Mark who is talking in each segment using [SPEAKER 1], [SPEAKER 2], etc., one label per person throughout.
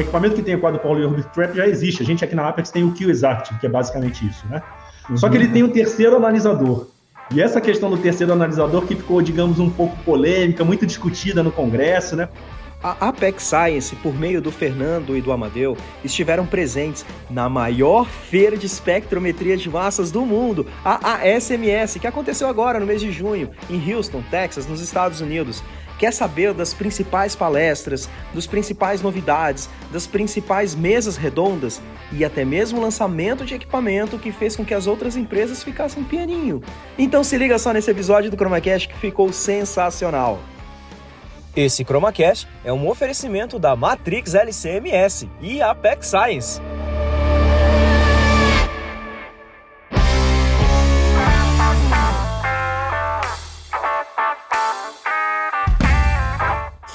[SPEAKER 1] um equipamento que tem o quadrupole Orbit Trap já existe. A gente aqui na Apex tem o QExact, que é basicamente isso, né? Uhum. Só que ele tem um terceiro analisador. E essa questão do terceiro analisador que ficou, digamos, um pouco polêmica, muito discutida no Congresso, né?
[SPEAKER 2] A Apex Science, por meio do Fernando e do Amadeu, estiveram presentes na maior feira de espectrometria de massas do mundo, a ASMS, que aconteceu agora no mês de junho, em Houston, Texas, nos Estados Unidos. Quer saber das principais palestras, dos principais novidades, das principais mesas redondas e até mesmo o lançamento de equipamento que fez com que as outras empresas ficassem pianinho? Então se liga só nesse episódio do ChromaCast que ficou sensacional. Esse ChromaCast é um oferecimento da Matrix LCMS e Apex Science.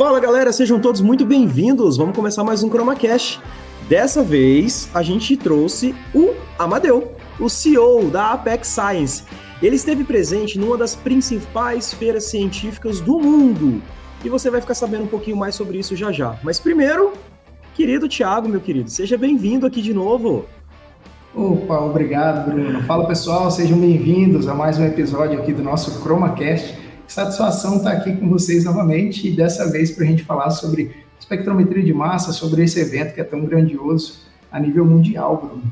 [SPEAKER 2] Fala galera, sejam todos muito bem-vindos. Vamos começar mais um ChromaCast. Dessa vez a gente trouxe o Amadeu, o CEO da Apex Science. Ele esteve presente numa das principais feiras científicas do mundo, e você vai ficar sabendo um pouquinho mais sobre isso já já. Mas primeiro, querido Thiago, meu querido, seja bem-vindo aqui de novo.
[SPEAKER 3] Opa, obrigado, Bruno. Fala pessoal, sejam bem-vindos a mais um episódio aqui do nosso ChromaCast. Satisfação estar aqui com vocês novamente e dessa vez para a gente falar sobre espectrometria de massa, sobre esse evento que é tão grandioso a nível mundial, Bruno.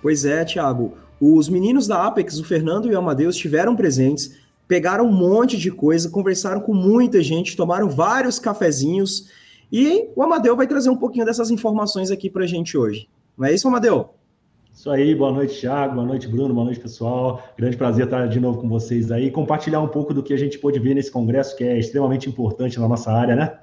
[SPEAKER 2] Pois é, Thiago. Os meninos da Apex, o Fernando e o Amadeus, estiveram presentes pegaram um monte de coisa, conversaram com muita gente, tomaram vários cafezinhos e o Amadeu vai trazer um pouquinho dessas informações aqui para a gente hoje. Não é isso, Amadeu?
[SPEAKER 1] Isso aí, boa noite, Thiago, boa noite, Bruno, boa noite, pessoal. Grande prazer estar de novo com vocês aí, compartilhar um pouco do que a gente pôde ver nesse congresso, que é extremamente importante na nossa área, né?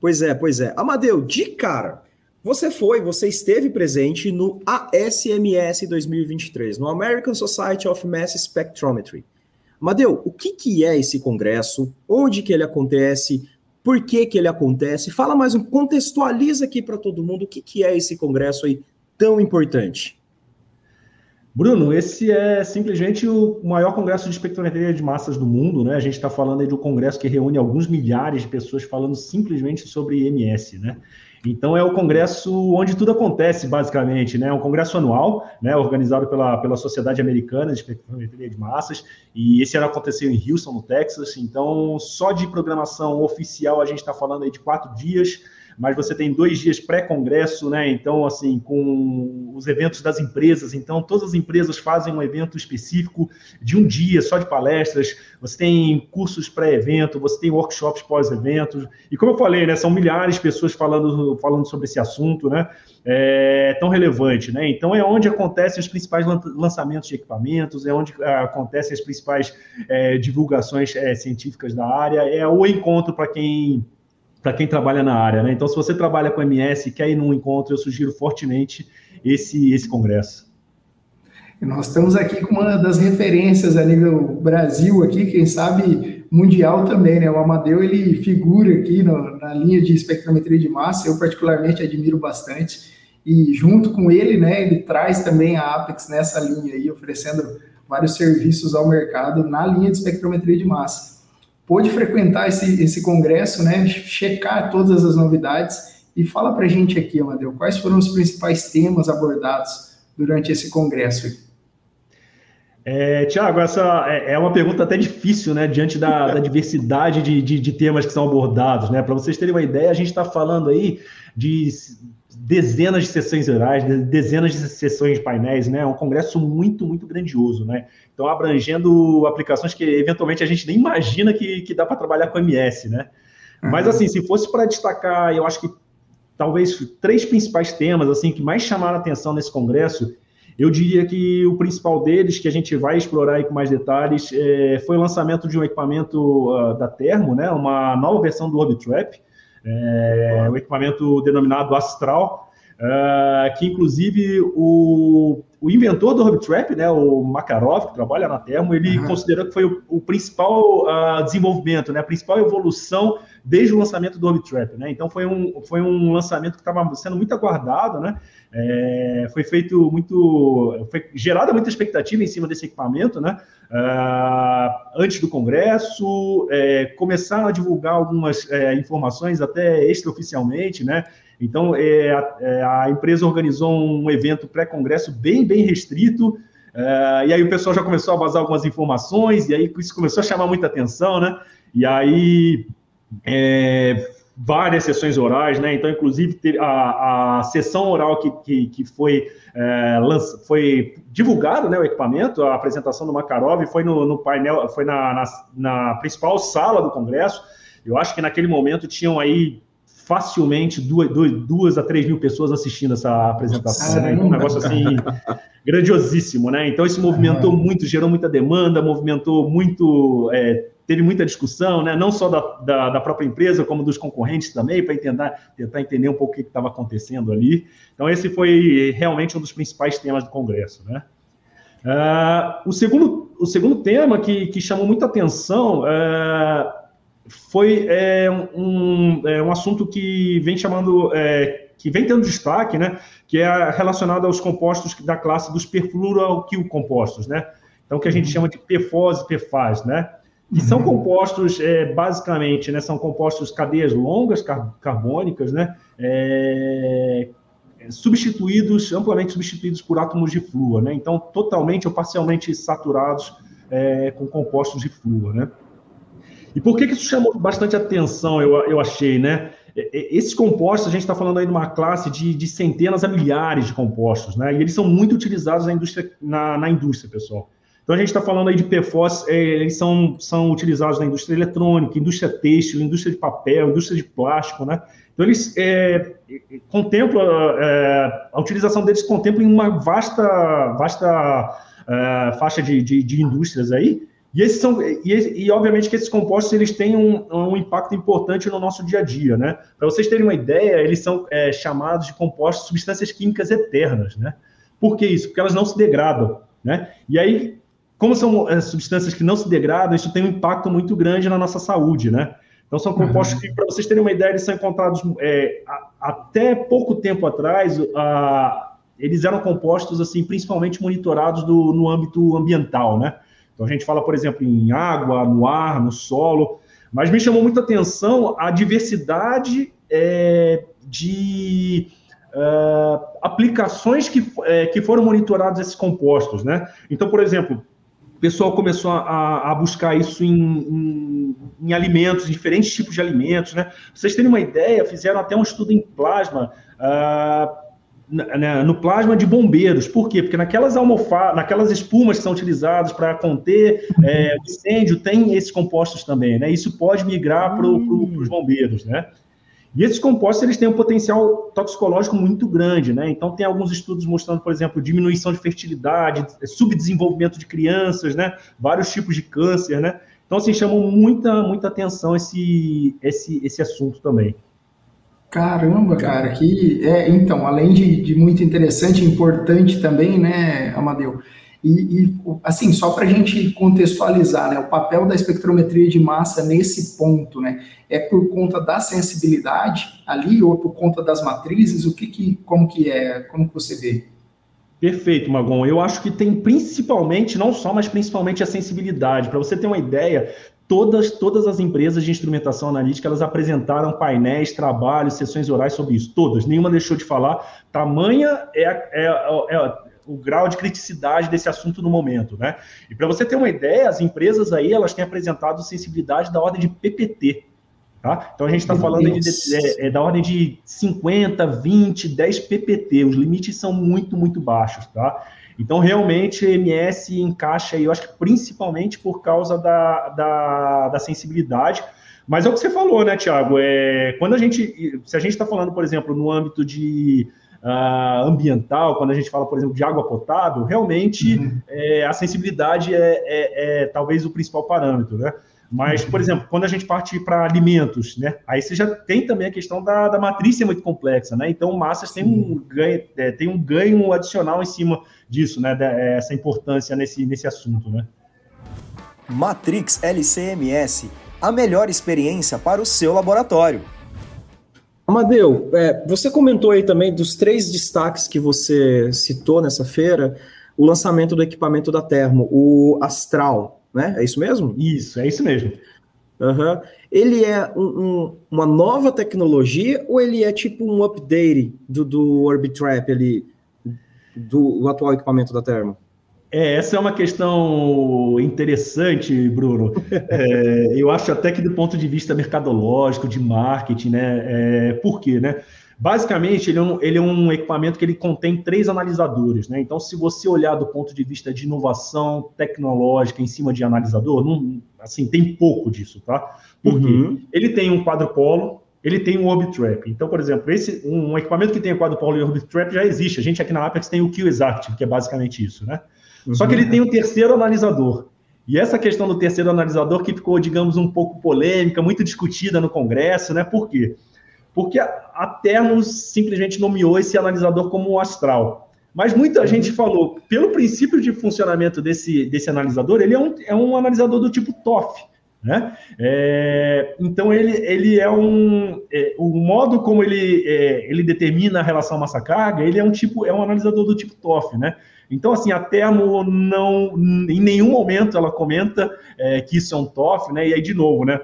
[SPEAKER 2] Pois é, pois é. Amadeu, de cara, você foi, você esteve presente no ASMS 2023, no American Society of Mass Spectrometry. Madeu, o que, que é esse congresso? Onde que ele acontece? Por que, que ele acontece? Fala mais um, contextualiza aqui para todo mundo o que, que é esse congresso aí tão importante.
[SPEAKER 1] Bruno, esse é simplesmente o maior congresso de espectrometria de massas do mundo, né? A gente está falando aí de um congresso que reúne alguns milhares de pessoas falando simplesmente sobre IMS, né? Então é o congresso onde tudo acontece, basicamente, né? É um congresso anual, né? Organizado pela, pela Sociedade Americana de Espectrometria de Massas, e esse ano aconteceu em Houston, no Texas. Então, só de programação oficial a gente está falando aí de quatro dias mas você tem dois dias pré-congresso, né? Então, assim, com os eventos das empresas. Então, todas as empresas fazem um evento específico de um dia só de palestras. Você tem cursos pré-evento, você tem workshops pós-evento. E como eu falei, né? São milhares de pessoas falando, falando sobre esse assunto, né? É tão relevante, né? Então, é onde acontecem os principais lançamentos de equipamentos, é onde é, acontecem as principais é, divulgações é, científicas da área, é o encontro para quem para quem trabalha na área. Né? Então, se você trabalha com MS e quer ir num encontro, eu sugiro fortemente esse, esse congresso.
[SPEAKER 3] nós estamos aqui com uma das referências a nível Brasil aqui, quem sabe mundial também, né? O Amadeu, ele figura aqui no, na linha de espectrometria de massa, eu particularmente admiro bastante, e junto com ele, né, ele traz também a Apex nessa linha aí, oferecendo vários serviços ao mercado na linha de espectrometria de massa pôde frequentar esse, esse congresso, né, checar todas as novidades e fala para a gente aqui, Amadeu, quais foram os principais temas abordados durante esse congresso?
[SPEAKER 1] É, Tiago, essa é, é uma pergunta até difícil, né, diante da, da diversidade de, de, de, temas que são abordados, né? Para vocês terem uma ideia, a gente está falando aí de dezenas de sessões gerais, dezenas de sessões de painéis, né? É um congresso muito, muito grandioso, né? Então, abrangendo aplicações que eventualmente a gente nem imagina que, que dá para trabalhar com MS, né? Uhum. Mas, assim, se fosse para destacar, eu acho que talvez três principais temas, assim, que mais chamaram a atenção nesse congresso, eu diria que o principal deles, que a gente vai explorar aí com mais detalhes, é, foi o lançamento de um equipamento uh, da Termo, né? Uma nova versão do Orbitrap, é, um equipamento denominado Astral, uh, que inclusive o, o inventor do Hubtrap, né, o Makarov, que trabalha na Termo, ele uhum. considerou que foi o, o principal uh, desenvolvimento, né, a principal evolução desde o lançamento do Orbitrap, né? Então foi um, foi um lançamento que estava sendo muito aguardado, né? É, foi feito muito, foi gerada muita expectativa em cima desse equipamento, né? Uh, antes do Congresso, é, começaram a divulgar algumas é, informações até extraoficialmente, né? Então é, a, é, a, empresa organizou um evento pré-congresso bem, bem restrito. Uh, e aí o pessoal já começou a vazar algumas informações, e aí isso começou a chamar muita atenção, né? E aí é, várias sessões orais, né? Então, inclusive, a, a sessão oral que, que, que foi, é, lança, foi divulgado, né, o equipamento, a apresentação do Makarov foi no, no painel, foi na, na, na, principal sala do Congresso. Eu acho que naquele momento tinham aí facilmente duas, duas, duas a três mil pessoas assistindo essa apresentação. Né? Então, um negócio assim grandiosíssimo, né? Então isso movimentou muito, gerou muita demanda, movimentou muito é, teve muita discussão, né? não só da, da, da própria empresa, como dos concorrentes também, para tentar, entender um pouco o que estava acontecendo ali. Então, esse foi realmente um dos principais temas do Congresso. Né? Uh, o, segundo, o segundo tema que, que chamou muita atenção uh, foi é, um, é, um assunto que vem chamando, é, que vem tendo destaque, né? que é relacionado aos compostos da classe dos perfluoroalquil compostos, né? Então, que a gente uhum. chama de PFOS e PFAS, né? Que são compostos, é, basicamente, né, são compostos cadeias longas car carbônicas, né, é, substituídos, amplamente substituídos por átomos de flúor, né, então totalmente ou parcialmente saturados é, com compostos de flúor, né. E por que, que isso chamou bastante atenção, eu, eu achei, né? Esses compostos, a gente está falando aí de uma classe de, de, centenas a milhares de compostos, né? E eles são muito utilizados na indústria, na, na indústria pessoal. Então a gente está falando aí de PFOS, é, eles são, são utilizados na indústria eletrônica, indústria têxtil, indústria de papel, indústria de plástico, né? Então eles é, contemplam, é, a utilização deles contempla em uma vasta, vasta é, faixa de, de, de, indústrias aí, e, esses são, e, e, obviamente que esses compostos eles têm um, um impacto importante no nosso dia a dia, né? Para vocês terem uma ideia, eles são é, chamados de compostos, substâncias químicas eternas, né? Por que isso? Porque elas não se degradam, né? E aí, como são é, substâncias que não se degradam, isso tem um impacto muito grande na nossa saúde, né? Então, são compostos uhum. que, para vocês terem uma ideia, eles são encontrados é, a, até pouco tempo atrás, a, eles eram compostos, assim, principalmente monitorados do, no âmbito ambiental, né? Então, a gente fala, por exemplo, em água, no ar, no solo, mas me chamou muita atenção a diversidade é, de uh, aplicações que, é, que foram monitorados esses compostos, né? Então, por exemplo, o pessoal começou a, a buscar isso em, em, em, alimentos, diferentes tipos de alimentos, né? Pra vocês terem uma ideia, fizeram até um estudo em plasma, uh, no plasma de bombeiros. Por quê? Porque naquelas almofadas, naquelas espumas que são utilizadas para conter é, incêndio, tem esses compostos também, né? Isso pode migrar para os bombeiros, né? E esses compostos eles têm um potencial toxicológico muito grande, né? Então tem alguns estudos mostrando, por exemplo, diminuição de fertilidade, subdesenvolvimento de crianças, né? Vários tipos de câncer, né? Então assim chamou muita muita atenção esse esse esse assunto também.
[SPEAKER 3] Caramba, cara, que é então além de, de muito interessante, importante também, né, Amadeu? E, e assim, só para a gente contextualizar, né, o papel da espectrometria de massa nesse ponto, né, é por conta da sensibilidade ali ou por conta das matrizes? O que, que como que é, como que você vê?
[SPEAKER 1] Perfeito, Magon. Eu acho que tem principalmente, não só, mas principalmente a sensibilidade. Para você ter uma ideia, todas, todas as empresas de instrumentação analítica elas apresentaram painéis, trabalhos, sessões orais sobre isso. Todas, nenhuma deixou de falar. Tamanha é, é, é, o grau de criticidade desse assunto no momento, né? E para você ter uma ideia, as empresas aí elas têm apresentado sensibilidade da ordem de PPT, tá? Então a gente está falando de, é, é, da ordem de 50, 20, 10 PPT. Os limites são muito, muito baixos, tá? Então, realmente, a MS encaixa aí, eu acho que principalmente por causa da, da, da sensibilidade. Mas é o que você falou, né, Tiago? É, quando a gente, se a gente está falando, por exemplo, no âmbito de uh, ambiental, quando a gente fala, por exemplo, de água potável, realmente uhum. é, a sensibilidade é, é, é, talvez o principal parâmetro, né? Mas, por exemplo, quando a gente parte para alimentos, né? Aí você já tem também a questão da, da matriz ser muito complexa, né? Então, massas tem um ganho, é, tem um ganho adicional em cima disso, né? Essa importância nesse, nesse assunto, né?
[SPEAKER 4] Matrix LCMS a melhor experiência para o seu laboratório.
[SPEAKER 2] Amadeu, é, você comentou aí também dos três destaques que você citou nessa feira, o lançamento do equipamento da Termo, o Astral, né? É isso mesmo?
[SPEAKER 1] Isso, é isso mesmo.
[SPEAKER 2] Uhum. Ele é um, um, uma nova tecnologia ou ele é tipo um update do, do Orbitrap ali, do, do atual equipamento da Termo?
[SPEAKER 1] É, essa é uma questão interessante, Bruno. É, eu acho até que do ponto de vista mercadológico, de marketing, né? É, por quê, né? Basicamente, ele é, um, ele é um equipamento que ele contém três analisadores, né? Então, se você olhar do ponto de vista de inovação tecnológica em cima de analisador, não, assim, tem pouco disso, tá? Porque uhum. ele tem um quadrupolo, ele tem um Orbitrap. Então, por exemplo, esse, um, um equipamento que tem quadrupolo e Orbitrap já existe. A gente aqui na Apex tem o QExact, que é basicamente isso, né? Uhum. Só que ele tem um terceiro analisador. E essa questão do terceiro analisador que ficou, digamos, um pouco polêmica, muito discutida no Congresso, né? Por quê? Porque a, Termos simplesmente nomeou esse analisador como astral. Mas muita uhum. gente falou, pelo princípio de funcionamento desse, desse analisador, ele é um, é um analisador do tipo TOF. Né? É, então ele, ele é um é, o modo como ele, é, ele determina a relação massa-carga, ele é um tipo é um analisador do tipo TOF, né? Então, assim, a Termo não, em nenhum momento ela comenta é, que isso é um TOF, né? E aí, de novo, né?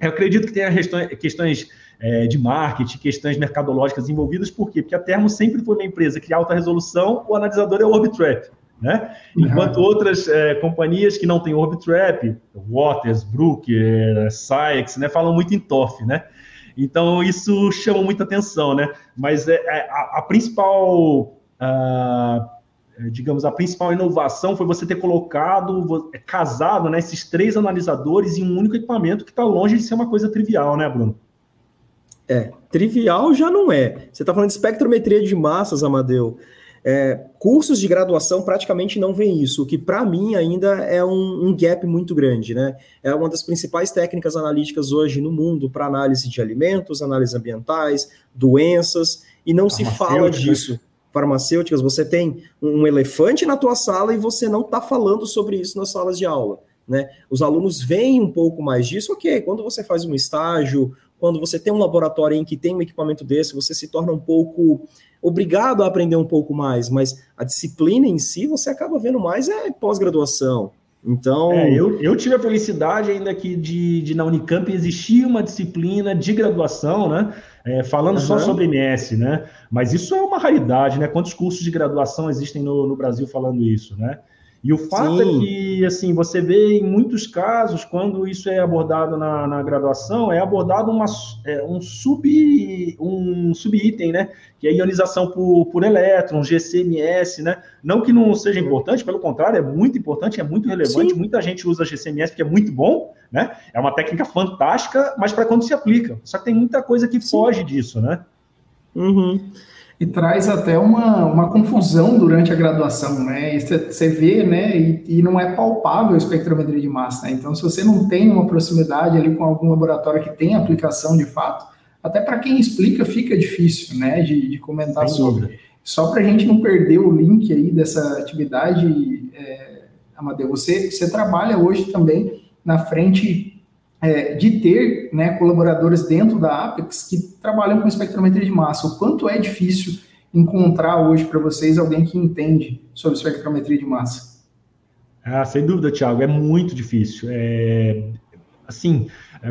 [SPEAKER 1] Eu acredito que tenha questões é, de marketing, questões mercadológicas envolvidas, por quê? Porque a Termo sempre foi uma empresa que alta resolução, o analisador é o Orbitrap. Né? Enquanto uhum. outras é, companhias que não têm Orbitrap, Waters, Brooker, Sykes, né, falam muito em TOF, né? Então isso chama muita atenção, né? Mas é, é a, a, principal uh, digamos, a principal inovação foi você ter colocado, é, casado né, esses três analisadores em um único equipamento que está longe de ser uma coisa trivial, né, Bruno?
[SPEAKER 2] É, trivial já não é. Você está falando de espectrometria de massas, Amadeu. É, cursos de graduação praticamente não vêem isso, o que para mim ainda é um, um, gap muito grande, né? É uma das principais técnicas analíticas hoje no mundo para análise de alimentos, análise ambientais, doenças, e não se fala disso farmacêuticas, você tem um elefante na tua sala e você não está falando sobre isso nas salas de aula. Né? Os alunos veem um pouco mais disso, ok, quando você faz um estágio, quando você tem um laboratório em que tem um equipamento desse, você se torna um pouco obrigado a aprender um pouco mais, mas a disciplina em si você acaba vendo mais é pós-graduação. Então.
[SPEAKER 1] É, eu, eu tive a felicidade ainda que de, de na Unicamp existia uma disciplina de graduação, né? É, falando uhum. só sobre MS, né? Mas isso é uma raridade, né? Quantos cursos de graduação existem no, no Brasil falando isso, né? E o fato é Sim. é que, assim, você vê em muitos casos, quando isso é abordado na, na graduação, é abordado uma, é, um sub um subitem, né? Que é ionização por, por elétrons, GCMS, né? Não que não seja importante, pelo contrário, é muito importante, é muito relevante. Sim. Muita gente usa GCMS porque é muito bom, né? É uma técnica fantástica, mas para quando se aplica. Só que tem muita coisa que Sim. foge disso, né?
[SPEAKER 3] Uhum e traz até uma, uma confusão durante a graduação, né? Você vê, né? E, e, não é palpável a espectrometria de massa, né? Então, se você não tem uma proximidade ali com algum laboratório que tem aplicação de fato, até para quem explica fica difícil, né? De, de comentar Sem sobre. Dúvida. Só para a gente não perder o link aí dessa atividade, é, Amadeu, você, você trabalha hoje também na frente é, de ter né, colaboradores dentro da Apex que trabalham com espectrometria de massa. O quanto é difícil encontrar hoje para vocês alguém que entende sobre espectrometria de massa?
[SPEAKER 1] Ah, sem dúvida, Thiago, é muito difícil. É, assim,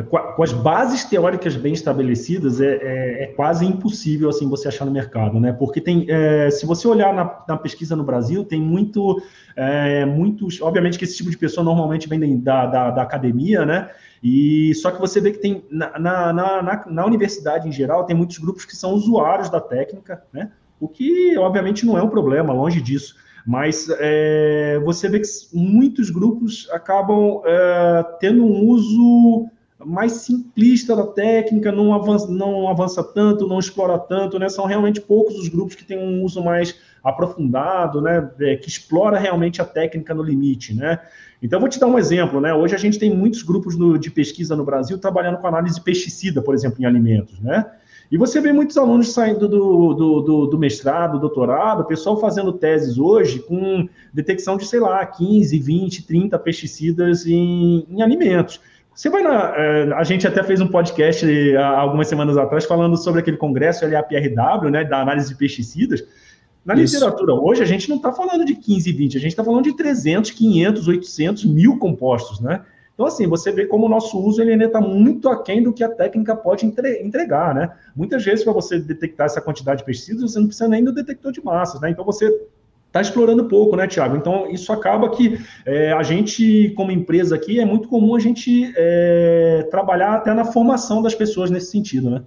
[SPEAKER 1] com as bases teóricas bem estabelecidas, é, é, é, quase impossível assim você achar no mercado, né? Porque tem, é, se você olhar na, na, pesquisa no Brasil, tem muito, é, muitos, obviamente que esse tipo de pessoa normalmente vem da, da, da academia, né? E só que você vê que tem na, na, na, na, universidade em geral tem muitos grupos que são usuários da técnica, né? O que obviamente não é um problema, longe disso. Mas é, você vê que muitos grupos acabam é, tendo um uso mais simplista da técnica, não avança, não avança tanto, não explora tanto, né? São realmente poucos os grupos que têm um uso mais aprofundado, né? É, que explora realmente a técnica no limite, né? Então, vou te dar um exemplo, né? Hoje a gente tem muitos grupos no, de pesquisa no Brasil trabalhando com análise de pesticida, por exemplo, em alimentos, né? E você vê muitos alunos saindo do, do, do, do mestrado, doutorado, pessoal fazendo teses hoje com detecção de, sei lá, 15, 20, 30 pesticidas em, em alimentos Você vai na. É, a gente até fez um podcast algumas semanas atrás falando sobre aquele congresso LAPRW, né, da análise de pesticidas. Na Isso. literatura hoje, a gente não está falando de 15, 20, a gente está falando de 300, 500, 800, mil compostos, né? Então, assim, você vê como o nosso uso ele ainda está muito aquém do que a técnica pode entregar, né? Muitas vezes, para você detectar essa quantidade de pesticidas, você não precisa nem do detector de massas, né? Então, você está explorando pouco, né, Tiago? Então, isso acaba que é, a gente, como empresa aqui, é muito comum a gente é, trabalhar até na formação das pessoas nesse sentido, né?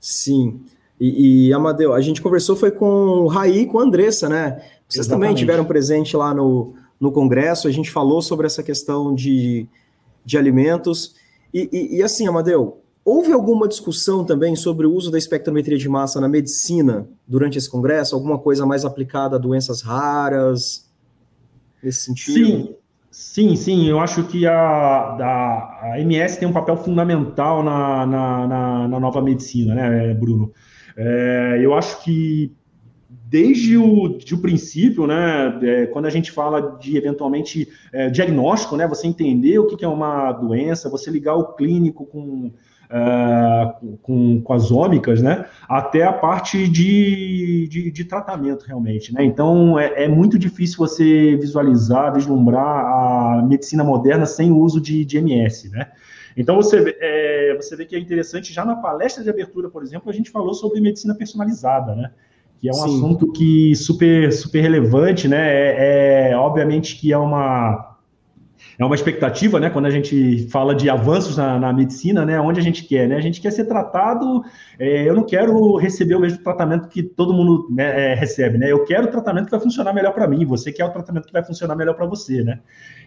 [SPEAKER 2] Sim. E, e, Amadeu, a gente conversou foi com o Raí e com a Andressa, né? Vocês Exatamente. também tiveram presente lá no, no Congresso, a gente falou sobre essa questão de, de alimentos. E, e, e, assim, Amadeu, houve alguma discussão também sobre o uso da espectrometria de massa na medicina durante esse Congresso? Alguma coisa mais aplicada a doenças raras, nesse sentido?
[SPEAKER 1] Sim. Sim, sim, eu acho que a, a, a MS tem um papel fundamental na, na, na, na nova medicina, né, Bruno? É, eu acho que desde o, de o princípio, né, é, quando a gente fala de eventualmente é, diagnóstico, né, você entender o que, que, é uma doença, você ligar o clínico com, uh, com, com, as ômicas, né, até a parte de, de, de tratamento realmente, né, então é, é, muito difícil você visualizar, vislumbrar a medicina moderna sem o uso de, de MS, né, então você, é, você vê que é interessante, já na palestra de abertura, por exemplo, a gente falou sobre medicina personalizada, né? Que é um Sim. assunto que super, super relevante, né? É, é, obviamente que é uma é uma expectativa, né? Quando a gente fala de avanços na, na medicina, né? Onde a gente quer, né? A gente quer ser tratado. É, eu não quero receber o mesmo tratamento que todo mundo né, é, recebe, né? Eu quero o tratamento que vai funcionar melhor para mim. Você quer o tratamento que vai funcionar melhor para você, né?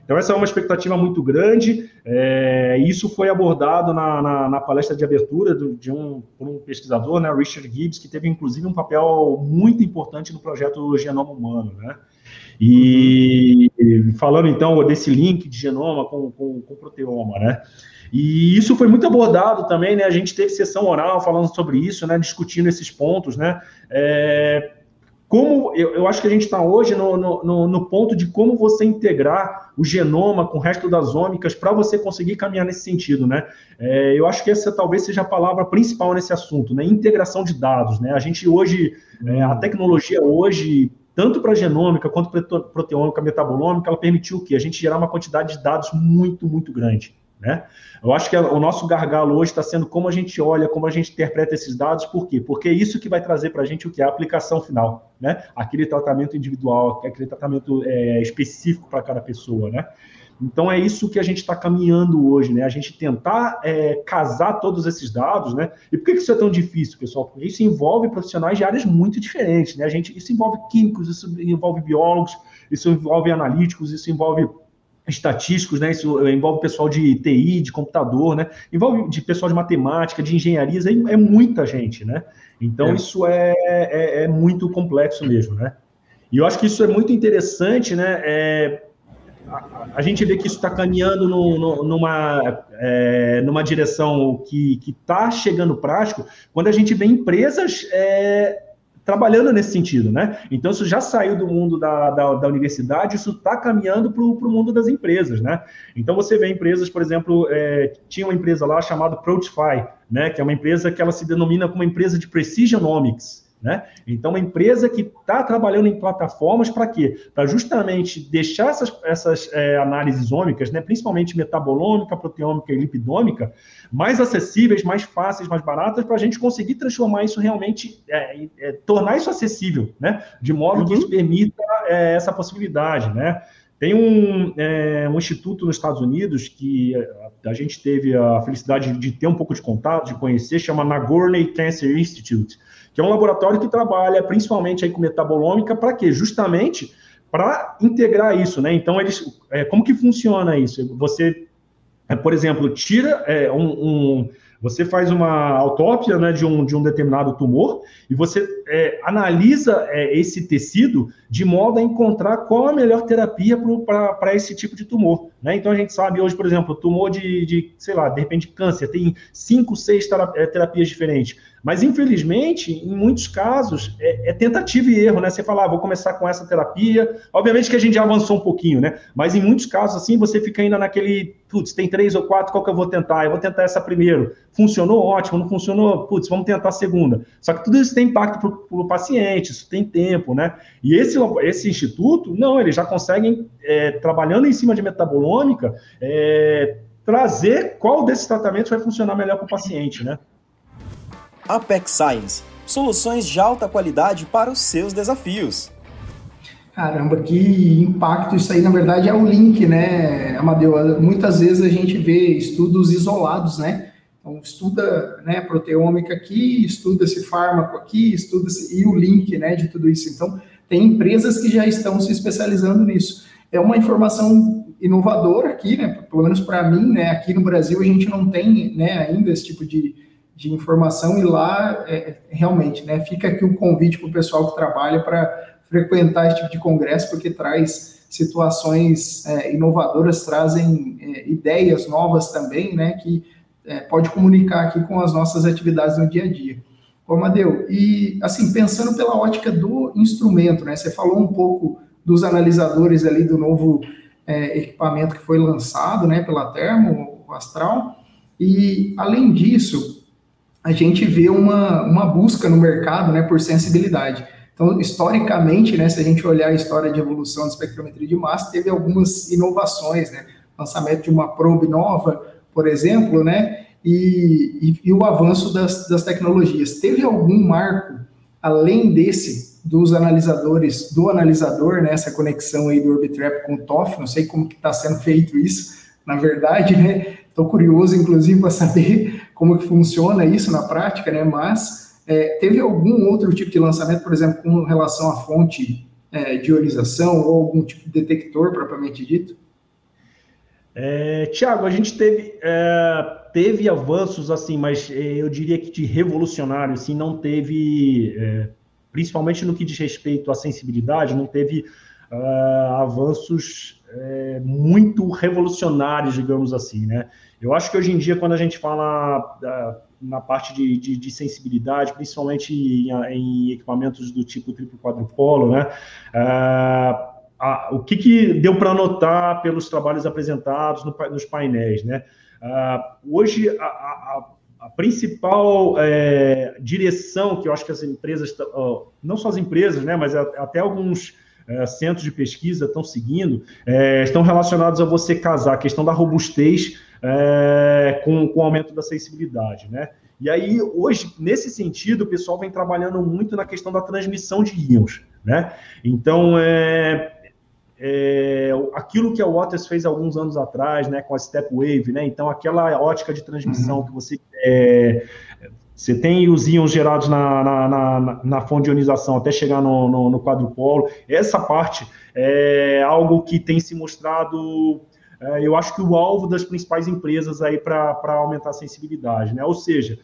[SPEAKER 1] Então, essa é uma expectativa muito grande. É, isso foi abordado na, na, na palestra de abertura do, de um, um pesquisador, né, Richard Gibbs, que teve inclusive um papel muito importante no projeto Genoma Humano. Né? E falando então desse link de genoma com, com, com proteoma, né? E isso foi muito abordado também, né? A gente teve sessão oral falando sobre isso, né? Discutindo esses pontos, né? É, como eu, eu, acho que a gente está hoje no, no, no, ponto de como você integrar o genoma com o resto das ômicas para você conseguir caminhar nesse sentido, né? É, eu acho que essa talvez seja a palavra principal nesse assunto, né? Integração de dados, né? A gente hoje, é, a tecnologia hoje tanto para genômica quanto para proteômica metabolômica, ela permitiu que a gente gerar uma quantidade de dados muito, muito grande. Né? Eu acho que o nosso gargalo hoje está sendo como a gente olha, como a gente interpreta esses dados, por quê? Porque é isso que vai trazer para a gente o que é a aplicação final, né? Aquele tratamento individual, aquele tratamento é, específico para cada pessoa, né? Então é isso que a gente está caminhando hoje, né? A gente tentar é, casar todos esses dados, né? E por que isso é tão difícil, pessoal? Porque isso envolve profissionais de áreas muito diferentes, né? A gente, isso envolve químicos, isso envolve biólogos, isso envolve analíticos, isso envolve estatísticos, né? Isso envolve pessoal de TI, de computador, né? Envolve de pessoal de matemática, de engenharias, é, é muita gente, né? Então é. isso é, é, é, muito complexo mesmo, né? E eu acho que isso é muito interessante, né? A, gente vê que isso está caminhando no, no, numa, é, numa direção que está chegando prático, quando a gente vê empresas é, trabalhando nesse sentido, né? Então, isso já saiu do mundo da, da, da universidade, isso está caminhando para o mundo das empresas, né? Então, você vê empresas, por exemplo, é, tinha uma empresa lá chamada Protify, né? Que é uma empresa que ela se denomina como empresa de Precisionomics, né? Então, uma empresa que está trabalhando em plataformas para quê? Para justamente deixar essas, essas é, análises ômicas, né, principalmente metabolômica, proteômica e lipidômica, mais acessíveis, mais fáceis, mais baratas, para a gente conseguir transformar isso realmente, é, é, tornar isso acessível, né? de modo uhum. que isso permita é, essa possibilidade. Né? Tem um, é, um, instituto nos Estados Unidos que a, a, gente teve a felicidade de ter um pouco de contato, de conhecer, chama Nagorny Cancer Institute que é um laboratório que trabalha principalmente aí com metabolômica para quê? Justamente para integrar isso, né? Então, eles, é, como que funciona isso? Você, é, por exemplo, tira é, um você faz uma autópsia né, de, um, de um determinado tumor e você é, analisa é, esse tecido de modo a encontrar qual a melhor terapia para esse tipo de tumor. Né? Então a gente sabe hoje, por exemplo, tumor de, de sei lá, de repente câncer, tem cinco, seis é, terapias diferentes. Mas, infelizmente, em muitos casos, é, é, tentativa e erro, né? Você fala, ah, vou começar com essa terapia. Obviamente que a gente já avançou um pouquinho, né? Mas em muitos casos, assim, você fica ainda naquele putz, tem três ou quatro, qual que eu vou tentar? Eu vou tentar essa primeiro. Funcionou? Ótimo. Não funcionou? Putz, vamos tentar a segunda. Só que tudo isso tem impacto para o paciente, isso tem tempo, né? E esse, esse instituto, não, eles já conseguem, é, trabalhando em cima de metabolômica, é, trazer qual desses tratamentos vai funcionar melhor para o paciente, né?
[SPEAKER 4] Apex Science, soluções de alta qualidade para os seus desafios.
[SPEAKER 3] Caramba, que impacto isso aí, na verdade, é o link, né, Amadeu? Muitas vezes a gente vê estudos isolados, né? Então, estuda né, proteômica aqui, estuda esse fármaco aqui, estuda e o link né, de tudo isso. Então, tem empresas que já estão se especializando nisso. É uma informação inovadora aqui, né? Pelo menos para mim, né? Aqui no Brasil a gente não tem né, ainda esse tipo de, de informação e lá é, realmente, né? Fica aqui o um convite para o pessoal que trabalha para frequentar esse tipo de congresso, porque traz situações é, inovadoras, trazem é, ideias novas também, né, que é, pode comunicar aqui com as nossas atividades no dia a dia. Ô, Amadeu, e assim, pensando pela ótica do instrumento, né, você falou um pouco dos analisadores ali do novo é, equipamento que foi lançado, né, pela Termo, o Astral, e além disso, a gente vê uma, uma busca no mercado, né, por sensibilidade. Então, historicamente, né, se a gente olhar a história de evolução da espectrometria de massa, teve algumas inovações, né? Lançamento de uma probe nova, por exemplo, né? E, e, e o avanço das, das tecnologias. Teve algum marco, além desse, dos analisadores, do analisador, né? Essa conexão aí do Orbitrap com o TOF, não sei como que está sendo feito isso, na verdade, né? Estou curioso, inclusive, para saber como que funciona isso na prática, né? Mas é, teve algum outro tipo de lançamento, por exemplo, com relação à fonte é, de ionização ou algum tipo de detector propriamente dito?
[SPEAKER 1] É, Tiago, a gente teve, é, teve avanços assim, mas é, eu diria que de revolucionário, assim, não teve, é, principalmente no que diz respeito à sensibilidade, não teve uh, avanços é, muito revolucionários, digamos assim, né? Eu acho que hoje em dia, quando a gente fala na parte de, de, de sensibilidade, principalmente em, em, equipamentos do tipo triplo quadrupolo, né? A, o que, que deu para notar pelos trabalhos apresentados no, nos painéis, né? Uh, hoje, a, a, a principal é, direção que eu acho que as empresas, não só as empresas, né, mas até alguns é, centros de pesquisa estão seguindo, é, estão relacionados a você casar a questão da robustez é, com, com o aumento da sensibilidade, né? E aí, hoje, nesse sentido, o pessoal vem trabalhando muito na questão da transmissão de íons, né? Então, é, é, aquilo que a Waters fez alguns anos atrás, né, com a Step Wave, né? Então, aquela ótica de transmissão uhum. que você é, você tem os íons gerados na, na, na, na, fonte de ionização até chegar no, no, no quadrupolo. Essa parte é algo que tem se mostrado eu acho que o alvo das principais empresas aí para aumentar a sensibilidade, né? Ou seja,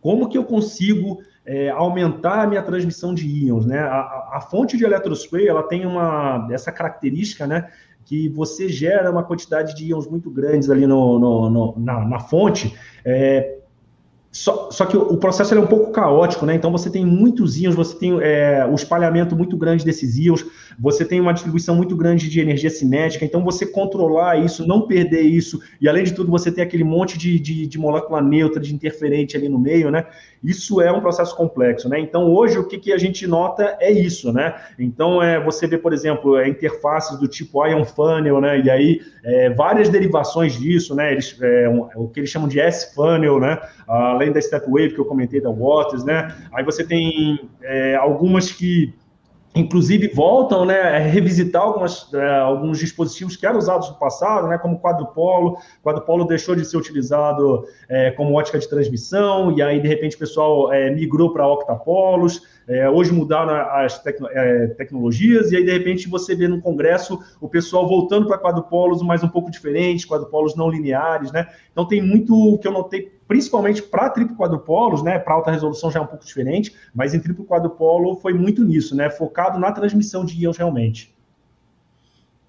[SPEAKER 1] como que eu consigo é, aumentar a minha transmissão de íons, né? A, a, fonte de eletrospray, ela tem uma essa característica, né? Que você gera uma quantidade de íons muito grandes ali no, no, no na, na, fonte, é, só, só, que o processo é um pouco caótico, né? Então você tem muitos íons, você tem é, o espalhamento muito grande desses íons, você tem uma distribuição muito grande de energia cinética, então você controlar isso, não perder isso, e além de tudo, você tem aquele monte de, de, de molécula neutra, de interferente ali no meio, né? Isso é um processo complexo, né? Então hoje o que, que a gente nota é isso, né? Então é, você vê, por exemplo, é, interfaces do tipo Ion Funnel, né? E aí é, várias derivações disso, né? Eles, é, um, o que eles chamam de S-Funnel, né? Além da Step Wave que eu comentei da Waters, né? Aí você tem é, algumas que inclusive voltam né, a revisitar algumas, é, alguns dispositivos que eram usados no passado, né, como quadrupolo. O quadrupolo deixou de ser utilizado é, como ótica de transmissão, e aí, de repente, o pessoal é, migrou para octapolos. É, hoje mudaram as tecno é, tecnologias, e aí, de repente, você vê no Congresso o pessoal voltando para quadrupolos, mas um pouco diferentes, quadrupolos não lineares, né? Então, tem muito que eu notei, principalmente para triplo quadrupolos, né? Para alta resolução já é um pouco diferente, mas em triplo quadrupolo foi muito nisso, né? Focado na transmissão de íons realmente.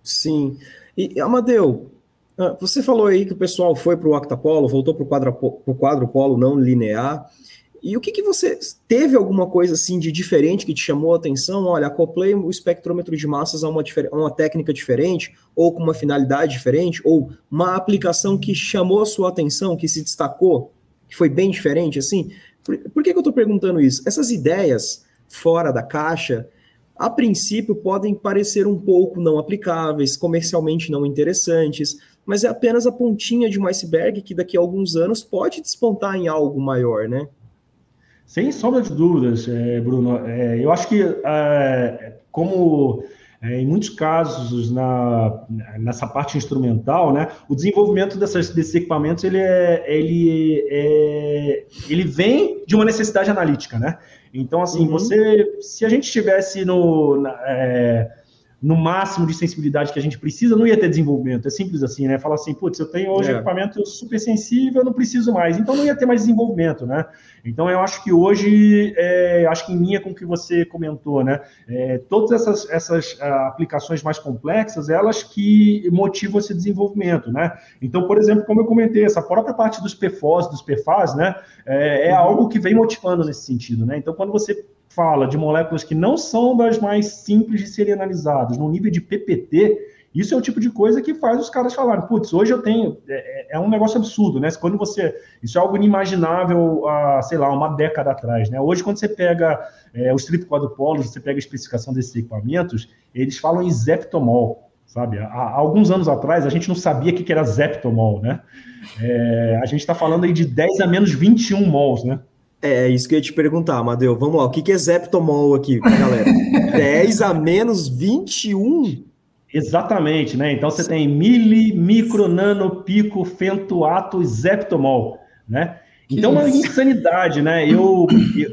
[SPEAKER 2] Sim. E, Amadeu, ah, você falou aí que o pessoal foi para o octapolo, voltou para o quadrupolo não linear. E o que, que você teve alguma coisa assim de diferente que te chamou a atenção? Olha, acoplei o espectrômetro de massas a uma, a uma técnica diferente, ou com uma finalidade diferente, ou uma aplicação que chamou a sua atenção, que se destacou, que foi bem diferente, assim? Por, por que, que eu estou perguntando isso? Essas ideias fora da caixa, a princípio podem parecer um pouco não aplicáveis, comercialmente não interessantes, mas é apenas a pontinha de um iceberg que daqui a alguns anos pode despontar em algo maior, né?
[SPEAKER 1] Sem sombra de dúvidas, é, Bruno. É, eu acho que, é, como em muitos casos na, nessa parte instrumental, né, o desenvolvimento dessas, desses equipamentos ele, é, ele, é, ele vem de uma necessidade analítica, né? Então, assim, uhum. você, se a gente estivesse no na, é, no máximo de sensibilidade que a gente precisa, não ia ter desenvolvimento. É simples assim, né? Falar assim, putz, eu tenho hoje é. equipamento super sensível, eu não preciso mais. Então não ia ter mais desenvolvimento, né? Então eu acho que hoje, é, acho que em linha com o que você comentou, né? É, todas essas, essas uh, aplicações mais complexas, elas que motivam esse desenvolvimento, né? Então, por exemplo, como eu comentei, essa própria parte dos PFOS, dos PFAS, né? É, é uhum. algo que vem motivando nesse sentido, né? Então, quando você fala de moléculas que não são das mais simples de serem analisadas, no nível de PPT, isso é o tipo de coisa que faz os caras falarem, putz, hoje eu tenho. É, é, é, um negócio absurdo, né? Quando você. Isso é algo inimaginável há, sei lá, uma década atrás, né? Hoje, quando você pega é, os triplo-quadrupolos, você pega a especificação desses equipamentos, eles falam em zeptomol, sabe? Há, há, alguns anos atrás, a gente não sabia o que era zeptomol, né? É, a gente está falando aí de 10 a menos 21 mols, né?
[SPEAKER 2] É, é, isso que eu ia te perguntar, Amadeu. Vamos lá, o que é Zeptomol aqui, galera? 10 a menos 21?
[SPEAKER 1] Exatamente, né? Então você tem mili, micro, nano, pico, fentuato e zeptomol, né? Então, uma insanidade, né? Eu,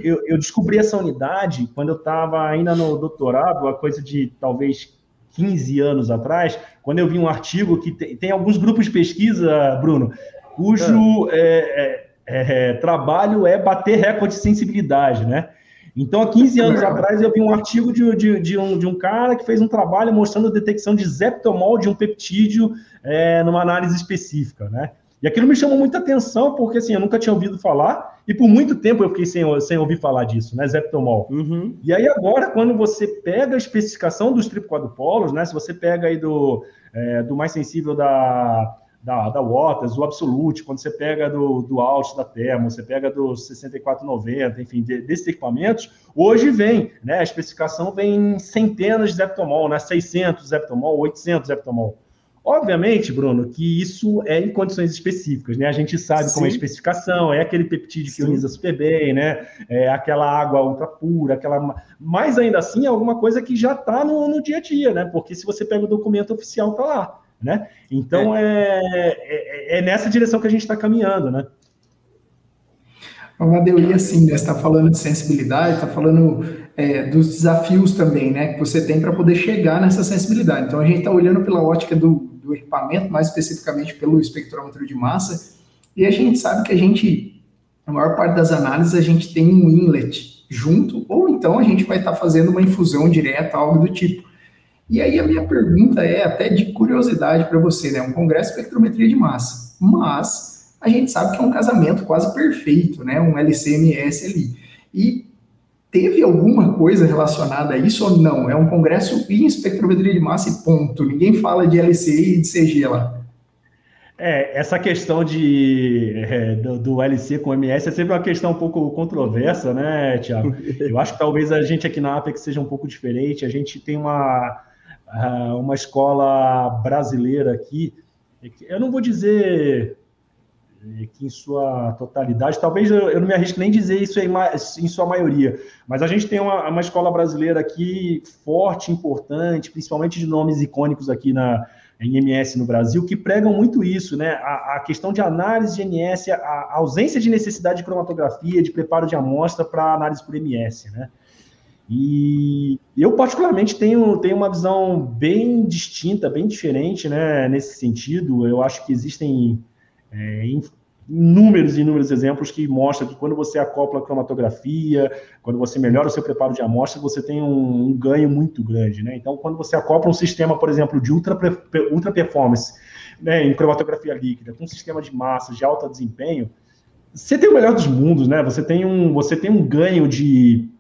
[SPEAKER 1] eu, eu descobri essa unidade quando eu estava ainda no doutorado, a coisa de talvez 15 anos atrás, quando eu vi um artigo que tem, tem alguns grupos de pesquisa, Bruno, cujo é. É, é, trabalho é bater recorde de sensibilidade, né? Então, há 15 anos atrás, eu vi um artigo de, de, de, um, de um cara que fez um trabalho mostrando a detecção de zeptomol de um peptídeo é, numa análise específica, né? E aquilo me chamou muita atenção, porque assim, eu nunca tinha ouvido falar, e por muito tempo eu fiquei sem, sem ouvir falar disso, né? Zeptomol. Uhum. E aí, agora, quando você pega a especificação dos triplo-quadrupolos, né? Se você pega aí do, é, do mais sensível da da, da Waters, o Absolute, quando você pega do, do Alt da Thermo, você pega do 6490, enfim, de, desses equipamentos, hoje vem, né, a especificação vem em centenas de Zeptomol, né, 600 Zeptomol, 800 Zeptomol. Obviamente, Bruno, que isso é em condições específicas, né? A gente sabe Sim. como é a especificação, é aquele peptídeo que ioniza super bem, né? É aquela água ultra pura, aquela. Mas ainda assim é alguma coisa que já está no, no dia a dia, né? Porque se você pega o documento oficial, tá lá. Né? Então é. É, é, é nessa direção que a gente está caminhando, né?
[SPEAKER 3] Amadeu, e assim, né, você está falando de sensibilidade, está falando é, dos desafios também, né, que você tem para poder chegar nessa sensibilidade. Então, a gente está olhando pela ótica do, do, equipamento, mais especificamente pelo espectrômetro de massa, e a gente sabe que a gente, a maior parte das análises, a gente tem um inlet junto, ou então a gente vai estar tá fazendo uma infusão direta, algo do tipo. E aí a minha pergunta é até de curiosidade para você, né? Um congresso de espectrometria de massa, mas a gente sabe que é um casamento quase perfeito, né? Um LCMS ali. E teve alguma coisa relacionada a isso ou não? É um congresso em espectrometria de massa e ponto. Ninguém fala de LC e de CG lá.
[SPEAKER 1] É, essa questão de, é, do, do, LC com MS é sempre uma questão um pouco controversa, né, Tiago? Eu acho que talvez a gente aqui na Apex seja um pouco diferente. A gente tem uma, uma escola brasileira aqui, eu não vou dizer eh, que em sua totalidade, talvez eu, não me arrisque nem dizer isso em, em sua maioria, mas a gente tem uma, uma, escola brasileira aqui forte, importante, principalmente de nomes icônicos aqui na em MS no Brasil, que pregam muito isso, né? A, a questão de análise de MS, a, a, ausência de necessidade de cromatografia, de preparo de amostra para análise por MS, né? E eu, particularmente, tenho, tenho uma visão bem distinta, bem diferente né, nesse sentido. Eu acho que existem é, inúmeros e inúmeros exemplos que mostram que quando você acopla a cromatografia, quando você melhora o seu preparo de amostra, você tem um, um ganho muito grande. Né? Então, quando você acopla um sistema, por exemplo, de ultra, ultra performance né, em cromatografia líquida, com um sistema de massa de alto desempenho, você tem o melhor dos mundos, né? Você tem um, você tem um ganho de,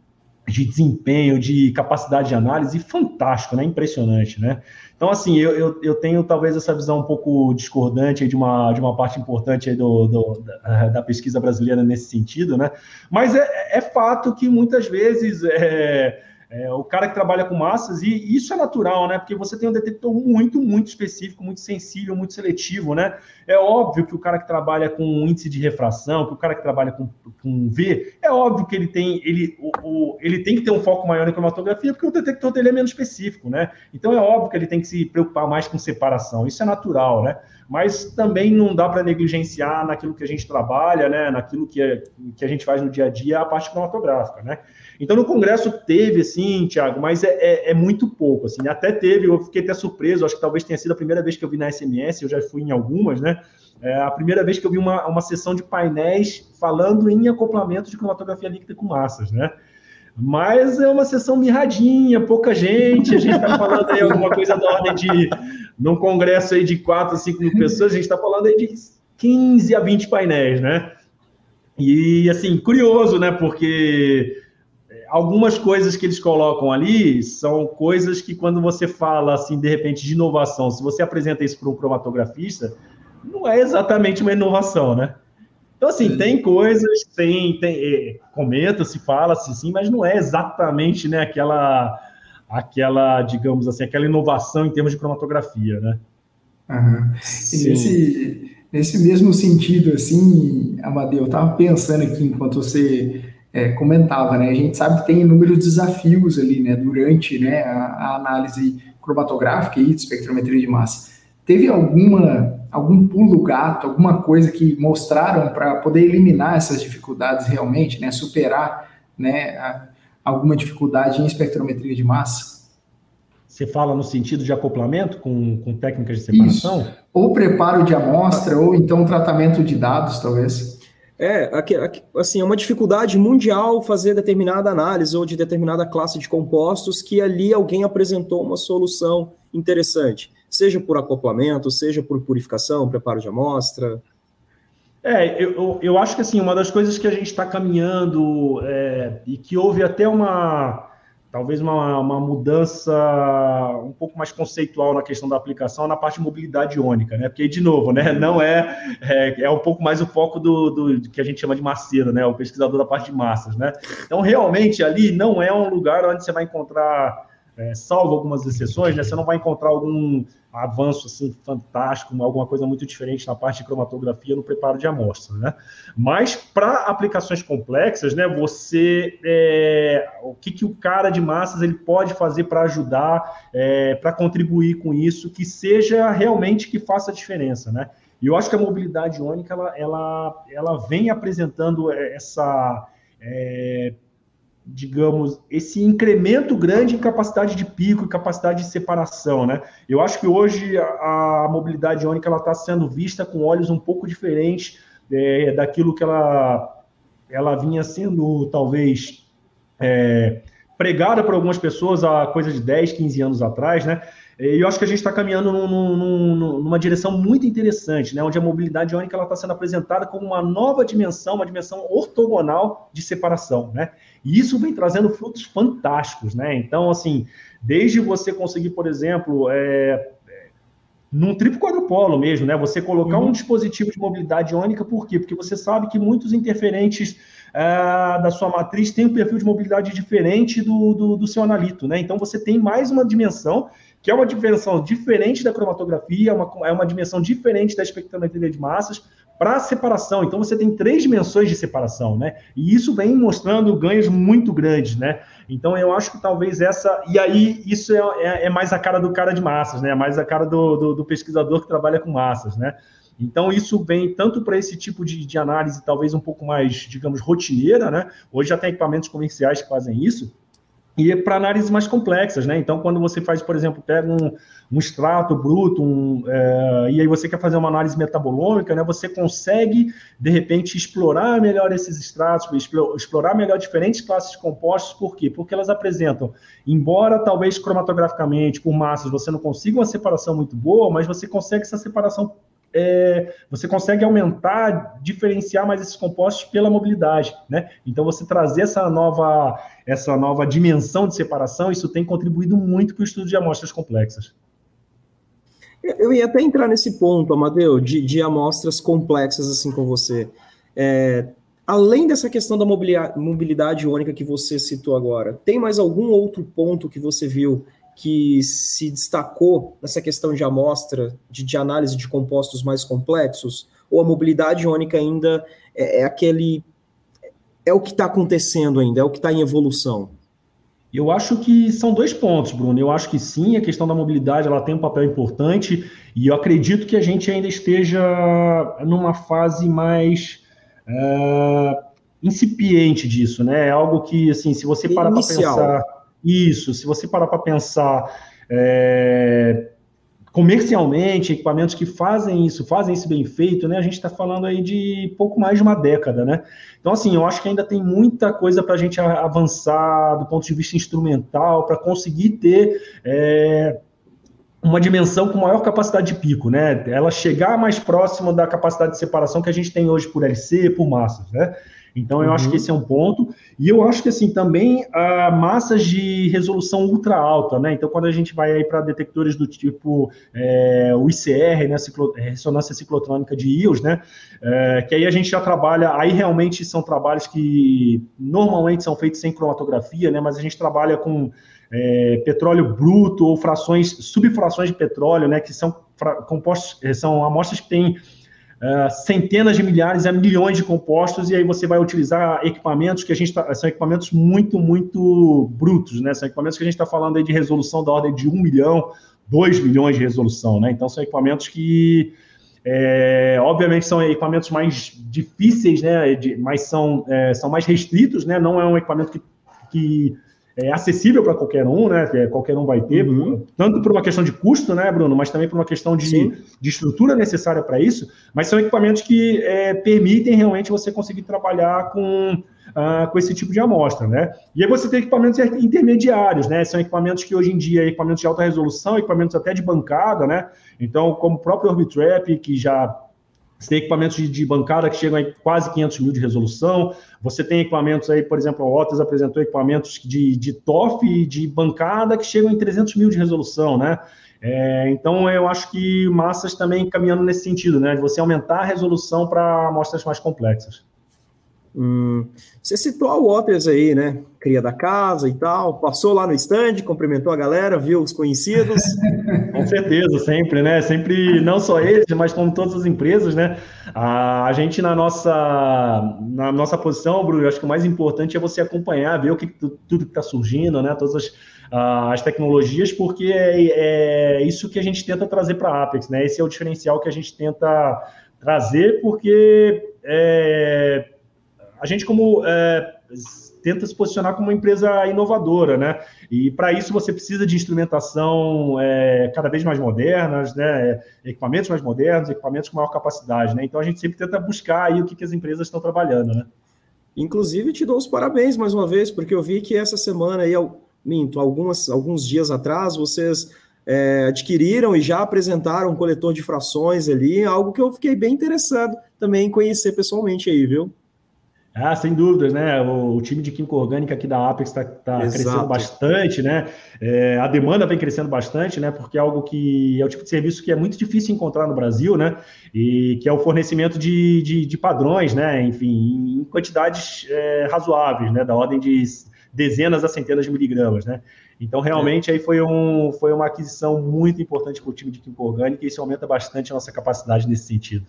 [SPEAKER 1] de desempenho, de capacidade de análise fantástico, né? Impressionante, né? Então, assim, eu, eu, eu tenho talvez essa visão um pouco discordante de uma, de uma parte importante do, do da, da, pesquisa brasileira nesse sentido, né? Mas é, é fato que muitas vezes. É, é, o cara que trabalha com massas, e isso é natural, né? Porque você tem um detector muito, muito específico, muito sensível, muito seletivo, né? É óbvio que o cara que trabalha com índice de refração, que o cara que trabalha com, com V, é óbvio que ele tem, ele, o, o, ele tem que ter um foco maior em cromatografia, porque o detector dele é menos específico, né? Então é óbvio que ele tem que se preocupar mais com separação. Isso é natural, né? Mas também não dá para negligenciar naquilo que a gente trabalha, né? Naquilo que, é, que a gente faz no dia a dia, a parte cromatográfica, né? Então, no Congresso teve, assim, Tiago, mas é, é, é, muito pouco, assim, até teve, eu fiquei até surpreso, acho que talvez tenha sido a primeira vez que eu vi na SMS, eu já fui em algumas, né, é a primeira vez que eu vi uma, uma sessão de painéis falando em acoplamento de cromatografia líquida com massas, né, mas é uma sessão mirradinha, pouca gente, a gente está falando aí alguma coisa da ordem de, num congresso aí de 4 a 5 mil pessoas, a gente está falando aí de 15 a 20 painéis, né, e, assim, curioso, né, porque algumas coisas que eles colocam ali são coisas que quando você fala assim de repente de inovação, se você apresenta isso para um cromatografista, não é exatamente uma inovação, né? Então assim, tem coisas, tem, tem é, comenta, se fala, se sim, mas não é exatamente, né, aquela aquela, digamos assim, aquela inovação em termos de cromatografia, né?
[SPEAKER 3] Uhum. nesse, nesse mesmo sentido, assim, Amadeu, eu estava pensando aqui enquanto você é, comentava, né? A gente sabe que tem inúmeros desafios ali, né? Durante né, a, a análise cromatográfica e de espectrometria de massa. Teve alguma algum pulo gato, alguma coisa que mostraram para poder eliminar essas dificuldades realmente, né? Superar, né? A, alguma dificuldade em espectrometria de massa?
[SPEAKER 1] Você fala no sentido de acoplamento com, com técnicas de separação? Isso.
[SPEAKER 3] Ou preparo de amostra, ou então tratamento de dados, talvez.
[SPEAKER 2] É, aqui, aqui, assim, é uma dificuldade mundial fazer determinada análise ou de determinada classe de compostos que ali alguém apresentou uma solução interessante, seja por acoplamento, seja por purificação, preparo de amostra.
[SPEAKER 1] É, eu, eu acho que assim, uma das coisas que a gente está caminhando é, e que houve até uma talvez uma, uma, mudança um pouco mais conceitual na questão da aplicação na parte de mobilidade iônica, né? Porque, de novo, né, não é, é, é um pouco mais o foco do, do, que a gente chama de masseiro, né? O pesquisador da parte de massas, né? Então, realmente, ali não é um lugar onde você vai encontrar é, salvo algumas exceções, né, você não vai encontrar algum avanço assim fantástico, alguma coisa muito diferente na parte de cromatografia no preparo de amostra, né? Mas para aplicações complexas, né, você é, o que, que o cara de massas ele pode fazer para ajudar, é, para contribuir com isso, que seja realmente que faça diferença, né? E eu acho que a mobilidade iônica ela, ela, ela vem apresentando essa é, digamos, esse incremento grande em capacidade de pico e capacidade de separação, né? Eu acho que hoje a, a mobilidade iônica ela está sendo vista com olhos um pouco diferentes é, daquilo que ela, ela vinha sendo, talvez, é, pregada por algumas pessoas há coisa de 10, 15 anos atrás, né? E eu acho que a gente está caminhando num, num, numa direção muito interessante, né? onde a mobilidade iônica está sendo apresentada como uma nova dimensão, uma dimensão ortogonal de separação. Né? E isso vem trazendo frutos fantásticos. Né? Então, assim, desde você conseguir, por exemplo, é, num triplo quadrupolo mesmo, né? Você colocar uhum. um dispositivo de mobilidade iônica, por quê? Porque você sabe que muitos interferentes uh, da sua matriz têm um perfil de mobilidade diferente do, do, do, seu analito, né? Então você tem mais uma dimensão que é uma dimensão diferente da cromatografia, é uma, é uma dimensão diferente da espectrometria de massas para separação. Então você tem três dimensões de separação, né? E isso vem mostrando ganhos muito grandes, né? Então eu acho que talvez essa. E aí isso é, é, é mais a cara do cara de massas, né? É mais a cara do, do, do pesquisador que trabalha com massas, né? Então, isso vem tanto para esse tipo de, de, análise, talvez um pouco mais, digamos, rotineira, né? Hoje já tem equipamentos comerciais que fazem isso, e para análises mais complexas, né? Então, quando você faz, por exemplo, pega um, um extrato bruto, um, é, e aí você quer fazer uma análise metabolômica, né? Você consegue, de repente, explorar melhor esses extratos, explorar melhor diferentes classes de compostos, por quê? Porque elas apresentam, embora talvez cromatograficamente, por massas, você não consiga uma separação muito boa, mas você consegue essa separação é, você consegue aumentar, diferenciar mais esses compostos pela mobilidade, né? Então você trazer essa nova, essa nova dimensão de separação, isso tem contribuído muito para o estudo de amostras complexas.
[SPEAKER 2] Eu ia até entrar nesse ponto, Amadeu, de, de amostras complexas assim com você. É, além dessa questão da mobilidade única que você citou agora, tem mais algum outro ponto que você viu que se destacou nessa questão de amostra, de, de análise de compostos mais complexos? Ou a mobilidade iônica ainda é, é aquele. É o que está acontecendo ainda, é o que está em evolução?
[SPEAKER 1] Eu acho que são dois pontos, Bruno. Eu acho que sim, a questão da mobilidade ela tem um papel importante e eu acredito que a gente ainda esteja numa fase mais é, incipiente disso, né? É algo que, assim, se você parar para pensar isso, se você parar para pensar é, comercialmente, equipamentos que fazem isso, fazem isso bem feito, né? A gente está falando aí de pouco mais de uma década, né? Então, assim, eu acho que ainda tem muita coisa para a gente avançar do ponto de vista instrumental, para conseguir ter é, uma dimensão com maior capacidade de pico, né? Ela chegar mais próximo da capacidade de separação que a gente tem hoje por LC, por massas, né? Então, eu uhum. acho que esse é um ponto. E eu acho que, assim, também a massas de resolução ultra alta, né? Então, quando a gente vai aí para detectores do tipo é, o ICR, né? Ciclo, é, ressonância ciclotrônica de íons, né? É, que aí a gente já trabalha, aí realmente são trabalhos que normalmente são feitos sem cromatografia, né? Mas a gente trabalha com é, petróleo bruto ou frações, subfrações de petróleo, né? Que são compostos, são amostras que têm uh, centenas de milhares a milhões de compostos, e aí você vai utilizar equipamentos que a gente tá, são equipamentos muito, muito brutos, né? São equipamentos que a gente está falando aí de resolução da ordem de 1 milhão, 2 milhões de resolução, né? Então são equipamentos que é, obviamente são equipamentos mais difíceis, né? De, mas são, é, são mais restritos, né? Não é um equipamento que, que é acessível para qualquer um, né? Que qualquer um vai ter, uhum. tanto por uma questão de custo, né, Bruno, mas também por uma questão de, de estrutura necessária para isso. Mas são equipamentos que é, permitem realmente você conseguir trabalhar com, uh, com esse tipo de amostra, né? E aí você tem equipamentos intermediários, né? São equipamentos que hoje em dia, equipamentos de alta resolução, equipamentos até de bancada, né? Então, como o próprio Orbitrap, que já você tem equipamentos de, de, bancada que chegam a quase 500 mil de resolução. Você tem equipamentos aí, por exemplo, a Otis apresentou equipamentos de, de TOF de bancada que chegam em 300 mil de resolução, né? É, então, eu acho que massas também caminhando nesse sentido, né? De você aumentar a resolução para amostras mais complexas.
[SPEAKER 2] Hum, você citou a Waters aí, né? Cria da casa e tal. Passou lá no stand, cumprimentou a galera, viu os conhecidos.
[SPEAKER 1] Com certeza, sempre, né? Sempre, não só eles, mas como todas as empresas, né? A, gente, na nossa, na nossa posição, Bruno, acho que o mais importante é você acompanhar, ver o que tudo que está surgindo, né? Todas as, as tecnologias, porque é, é isso que a gente tenta trazer para a Apex, né? Esse é o diferencial que a gente tenta trazer, porque é, a gente como é, tenta se posicionar como uma empresa inovadora, né? E para isso você precisa de instrumentação é, cada vez mais modernas, né? Equipamentos mais modernos, equipamentos com maior capacidade, né? Então a gente sempre tenta buscar aí o que, que as empresas estão trabalhando, né?
[SPEAKER 2] Inclusive te dou os parabéns mais uma vez, porque eu vi que essa semana aí, minto, algumas, alguns dias atrás, vocês é, adquiriram e já apresentaram um coletor de frações ali, algo que eu fiquei bem interessado também em conhecer pessoalmente aí, viu?
[SPEAKER 1] Ah, sem dúvidas, né? O, time de química orgânica aqui da Apex está tá crescendo bastante, né? É, a demanda vem crescendo bastante, né? Porque é algo que é o tipo de serviço que é muito difícil encontrar no Brasil, né? E que é o fornecimento de, de, de padrões, né? Enfim, em quantidades é, razoáveis, né? Da ordem de dezenas a centenas de miligramas, né? Então, realmente, é. aí foi, um, foi uma aquisição muito importante para o time de química orgânica e isso aumenta bastante a nossa capacidade nesse sentido.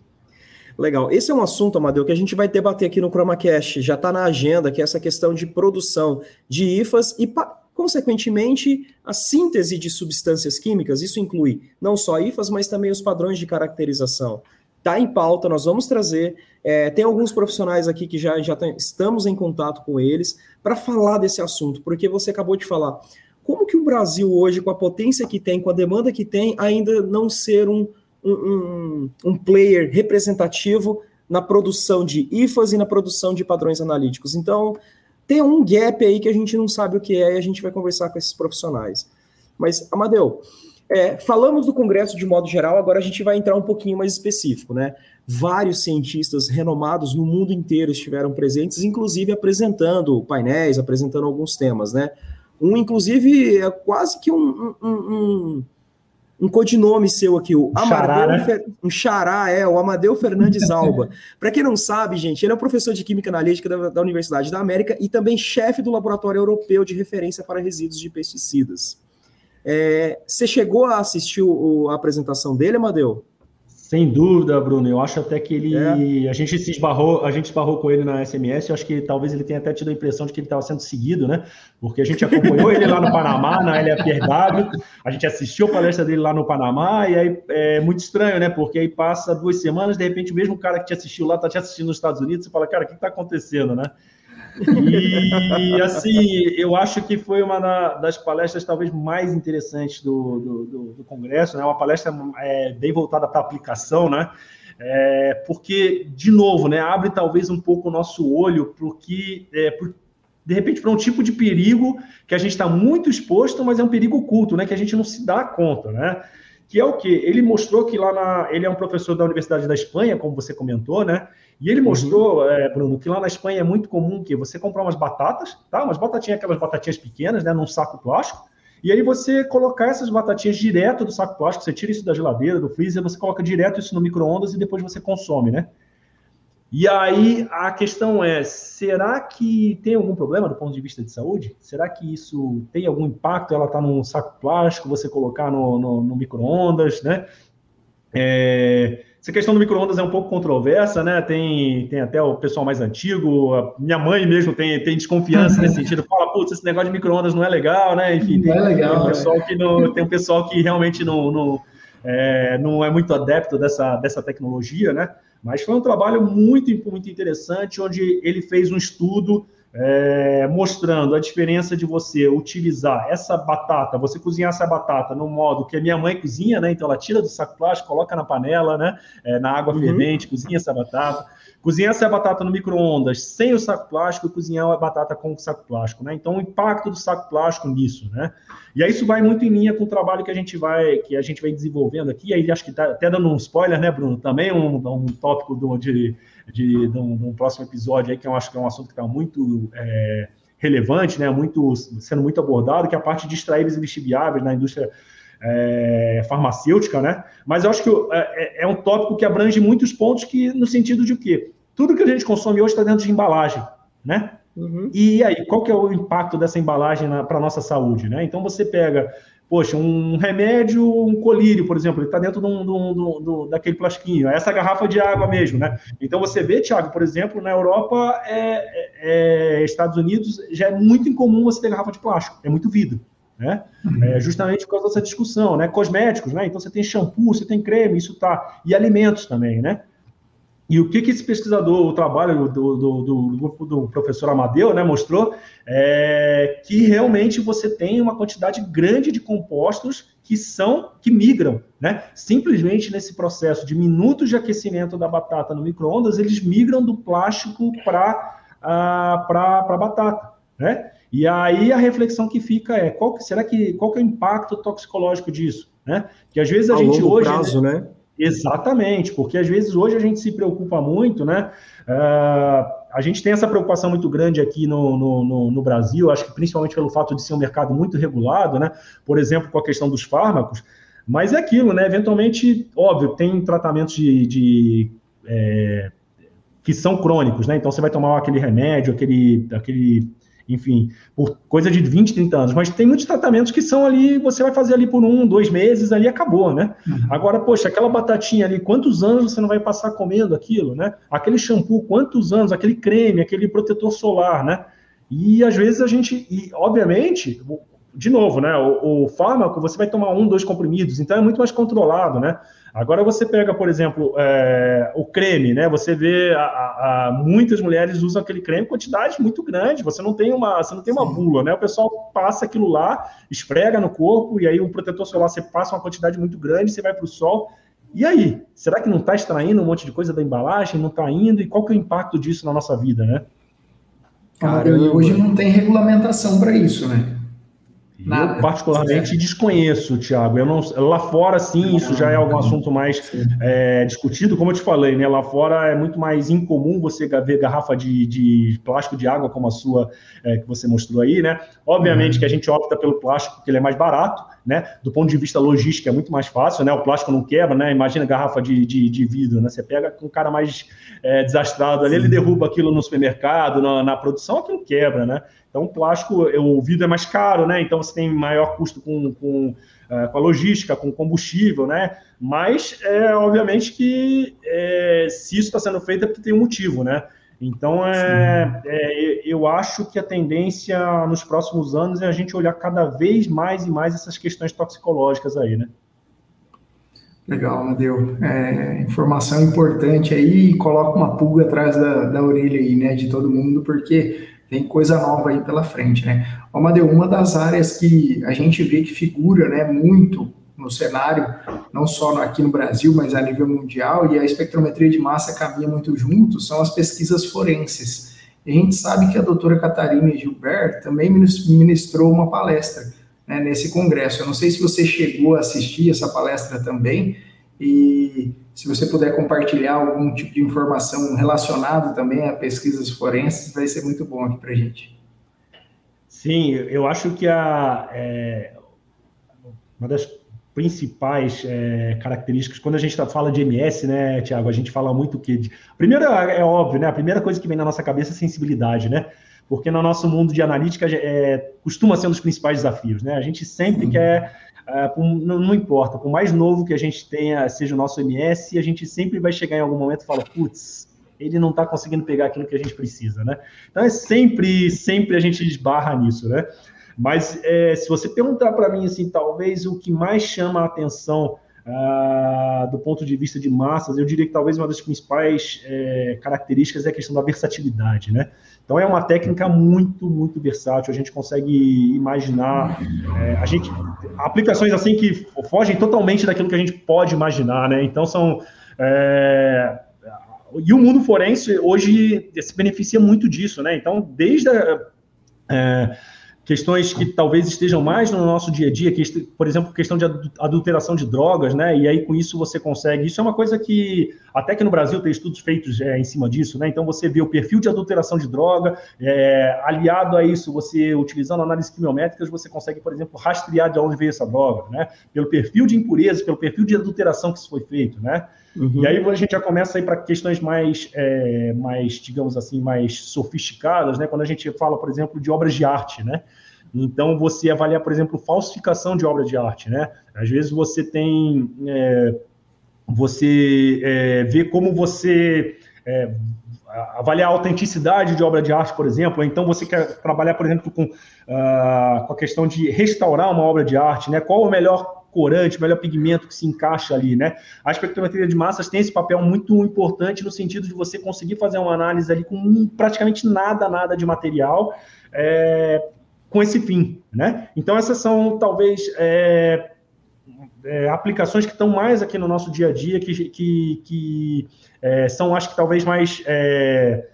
[SPEAKER 2] Legal. Esse é um assunto, Amadeu, que a gente vai debater aqui no ChromaCast. Já está na agenda, que é essa questão de produção de IFAs e, consequentemente, a síntese de substâncias químicas. Isso inclui não só IFAs, mas também os padrões de caracterização. Está em pauta, nós vamos trazer. É, tem alguns profissionais aqui que já, já tem, estamos em contato com eles para falar desse assunto, porque você acabou de falar. Como que o Brasil hoje, com a potência que tem, com a demanda que tem, ainda não ser um um, um, player representativo na produção de IFAs e na produção de padrões analíticos. Então, tem um gap aí que a gente não sabe o que é e a gente vai conversar com esses profissionais. Mas, Amadeu, É, falamos do Congresso de modo geral, agora a gente vai entrar um pouquinho mais específico, né? Vários cientistas renomados no mundo inteiro estiveram presentes, inclusive apresentando painéis, apresentando alguns temas, né? Um, inclusive, é quase que um, um, um, um codinome seu aqui, o Amadeu, né? Fer... um xará, é, o Amadeu Fernandes Alba. Para quem não sabe, gente, ele é um professor de Química Analítica da, da Universidade da América e também chefe do Laboratório Europeu de Referência para Resíduos de Pesticidas. É, você chegou a assistir o, a apresentação dele, Amadeu?
[SPEAKER 1] Sem dúvida, Bruno. Eu acho até que ele. É. A gente se esbarrou, a gente esbarrou com ele na SMS. Eu acho que talvez ele tenha até tido a impressão de que ele estava sendo seguido, né? Porque a gente acompanhou ele lá no Panamá, na LFRW, a gente assistiu a palestra dele lá no Panamá, e aí é muito estranho, né? Porque aí passa duas semanas, de repente, o mesmo cara que te assistiu lá está te assistindo nos Estados Unidos, você fala, cara, o que está acontecendo, né? E, assim, eu acho que foi uma das palestras talvez mais interessantes do, do, do, do Congresso, né? Uma palestra é, bem voltada para aplicação, né? É, porque, de novo, né, abre talvez um pouco o nosso olho para o que, é, de repente, para um tipo de perigo que a gente está muito exposto, mas é um perigo oculto, né, que a gente não se dá conta, né? Que é o que? Ele mostrou que lá na. Ele é um professor da Universidade da Espanha, como você comentou, né? E ele uhum. mostrou, uhum. é, Bruno, que lá na Espanha é muito comum que você comprar umas batatas, tá? Umas batatinhas, aquelas batatinhas pequenas, né? Num saco plástico. E aí você colocar essas batatinhas direto do saco plástico, você tira isso da geladeira, do freezer, você coloca direto isso no micro-ondas e depois você consome, né? E aí a questão é: será que tem algum problema do ponto de vista de saúde? Será que isso tem algum impacto? Ela está num saco plástico, você colocar no, no, no micro-ondas, né? É, essa questão do micro-ondas é um pouco controversa, né? Tem, tem até o pessoal mais antigo, minha mãe mesmo tem, tem desconfiança nesse sentido, fala, putz, esse negócio de micro-ondas não é legal, né? Enfim,
[SPEAKER 3] tem, é legal,
[SPEAKER 1] tem, um pessoal que não, tem um pessoal que realmente não, não, é, não é muito adepto dessa, dessa tecnologia, né? Mas foi um trabalho muito, muito interessante, onde ele fez um estudo é, mostrando a diferença de você utilizar essa batata, você cozinhar essa batata no modo que a minha mãe cozinha, né? Então ela tira do saco plástico, coloca na panela, né? É, na água uhum. fervente, cozinha essa batata. Cozinhar essa batata no micro-ondas sem o saco plástico e cozinhar a batata com o saco plástico, né? Então o impacto do saco plástico nisso, né? E aí isso vai muito em linha com o trabalho que a gente vai que a gente vai desenvolvendo aqui. Aí acho que tá até dando um spoiler, né, Bruno? Também um, um tópico do, de de, de, um, de um próximo episódio aí, que eu acho que é um assunto que está muito é, relevante, né, muito, sendo muito abordado, que é a parte de extraíveis e lixiviáveis na indústria é, farmacêutica, né? Mas eu acho que é, é, é, um tópico que abrange muitos pontos que, no sentido de o quê? Tudo que a gente consome hoje está dentro de embalagem, né? Uhum. E aí, qual que é o impacto dessa embalagem para a nossa saúde, né? Então você pega Poxa, um remédio, um colírio, por exemplo, ele está dentro de um, de um, de um, daquele plastiquinho, essa garrafa de água mesmo, né? Então você vê, Thiago, por exemplo, na Europa, é, é, é, Estados Unidos, já é muito incomum você ter garrafa de plástico, é muito vidro. Né? É justamente por causa dessa discussão, né? Cosméticos, né? Então você tem shampoo, você tem creme, isso tá. E alimentos também, né? E o que, que esse pesquisador, o trabalho do, do, do, do professor Amadeu, né, mostrou é que realmente você tem uma quantidade grande de compostos que são, que migram, né? Simplesmente nesse processo de minutos de aquecimento da batata no micro-ondas, eles migram do plástico para a para batata, né? E aí a reflexão que fica é qual que, será que qual que é o impacto toxicológico disso, né? Que às vezes a, a gente hoje
[SPEAKER 2] prazo, né? né?
[SPEAKER 1] Exatamente, porque às vezes hoje a gente se preocupa muito, né? Uh, a gente tem essa preocupação muito grande aqui no, no, no, no, Brasil, acho que principalmente pelo fato de ser um mercado muito regulado, né? Por exemplo, com a questão dos fármacos, mas é aquilo, né? Eventualmente, óbvio, tem tratamentos de, de é, que são crônicos, né? Então você vai tomar aquele remédio, aquele, aquele enfim, por coisa de 20, 30 anos. Mas tem muitos tratamentos que são ali, você vai fazer ali por um, dois meses, ali acabou, né? Uhum. Agora, poxa, aquela batatinha ali, quantos anos você não vai passar comendo aquilo, né? Aquele shampoo, quantos anos? Aquele creme, aquele protetor solar, né? E às vezes a gente, e obviamente, de novo, né? O, o fármaco, você vai tomar um, dois comprimidos, então é muito mais controlado, né? Agora você pega, por exemplo, é, o creme, né? Você vê a, a, a, muitas mulheres usam aquele creme em quantidades muito grandes. Você não tem uma, você não tem uma bula, né? O pessoal passa aquilo lá, esfrega no corpo e aí o protetor solar você passa uma quantidade muito grande, você vai para o sol. E aí, será que não está extraindo um monte de coisa da embalagem? Não está indo? E qual que é o impacto disso na nossa vida, né?
[SPEAKER 3] Caramba. Hoje não tem regulamentação para isso, né?
[SPEAKER 1] Nada. Eu particularmente desconheço, Thiago. Eu não, lá fora, sim, isso já é algum assunto mais é, discutido. Como eu te falei, né? Lá fora é muito mais incomum você ver garrafa de, de plástico de água como a sua é, que você mostrou aí, né? Obviamente uhum. que a gente opta pelo plástico porque ele é mais barato, né? Do ponto de vista logístico é muito mais fácil, né? O plástico não quebra, né? Imagina garrafa de, de, de vidro, né? Você pega um cara mais é, desastrado ali, ele derruba aquilo no supermercado, na, na produção, aquilo quebra, né? Então, o plástico, o vidro é mais caro, né? Então, você tem maior custo com, com, uh, com a logística, com combustível, né? Mas, é, obviamente, que é, se isso está sendo feito é porque tem um motivo, né? Então, é, é, eu acho que a tendência nos próximos anos é a gente olhar cada vez mais e mais essas questões toxicológicas aí, né?
[SPEAKER 3] Legal, Amadeu. É, informação importante aí e coloca uma pulga atrás da, da orelha aí, né, de todo mundo, porque tem coisa nova aí pela frente, né? Amadeu, uma das áreas que a gente vê que figura, né, muito no cenário, não só aqui no Brasil, mas a nível mundial, e a espectrometria de massa caminha muito junto, são as pesquisas forenses. E a gente sabe que a doutora Catarina Gilbert também ministrou uma palestra né, nesse congresso. Eu não sei se você chegou a assistir essa palestra também, e se você puder compartilhar algum tipo de informação relacionado também a pesquisas forenses, vai ser muito bom aqui para a gente.
[SPEAKER 1] Sim, eu acho que a, é, uma das principais é, características, quando a gente tá, fala de MS, né, Tiago, a gente fala muito que. De, primeiro, é, é óbvio, né? A primeira coisa que vem na nossa cabeça é sensibilidade, né? Porque no nosso mundo de analítica é, costuma ser um dos principais desafios, né? A gente sempre quer por, não, não, importa, por mais novo que a gente tenha, seja o nosso MS, a gente sempre vai chegar em algum momento e falar, putz, ele não está conseguindo pegar aquilo que a gente precisa, né? Então é sempre, sempre a gente esbarra nisso, né? Mas é, se você perguntar para mim, assim, talvez o que mais chama a atenção uh, do ponto de vista de massas, eu diria que talvez uma das principais é, características é a questão da versatilidade, né? Então é uma técnica muito, muito versátil. A gente consegue imaginar, é, a gente aplicações assim que fogem totalmente daquilo que a gente pode imaginar, né? Então são é, e o mundo forense hoje se beneficia muito disso, né? Então desde a, é, questões que talvez estejam mais no nosso dia a dia, que, por exemplo, questão de adulteração de drogas, né? E aí com isso você consegue. Isso é uma coisa que até que no Brasil tem estudos feitos é, em cima disso, né? Então você vê o perfil de adulteração de droga, é, aliado a isso, você utilizando análises quimiométricas, você consegue, por exemplo, rastrear de onde veio essa droga, né? Pelo perfil de impureza, pelo perfil de adulteração que isso foi feito, né? Uhum. E aí a gente já começa a ir para questões mais, é, mais, digamos assim, mais sofisticadas, né? Quando a gente fala, por exemplo, de obras de arte, né? Então, você avaliar, por exemplo, falsificação de obra de arte, né? Às vezes você tem... É, você é, vê como você... É, avaliar a autenticidade de obra de arte, por exemplo, então você quer trabalhar, por exemplo, com, uh, com a questão de restaurar uma obra de arte, né? Qual o melhor corante, melhor pigmento que se encaixa ali, né? A espectrometria de massas tem esse papel muito importante no sentido de você conseguir fazer uma análise ali com praticamente nada, nada de material, é, com esse fim, né? Então essas são talvez é, é, aplicações que estão mais aqui no nosso dia a dia, que, que, que é, são, acho que talvez mais é,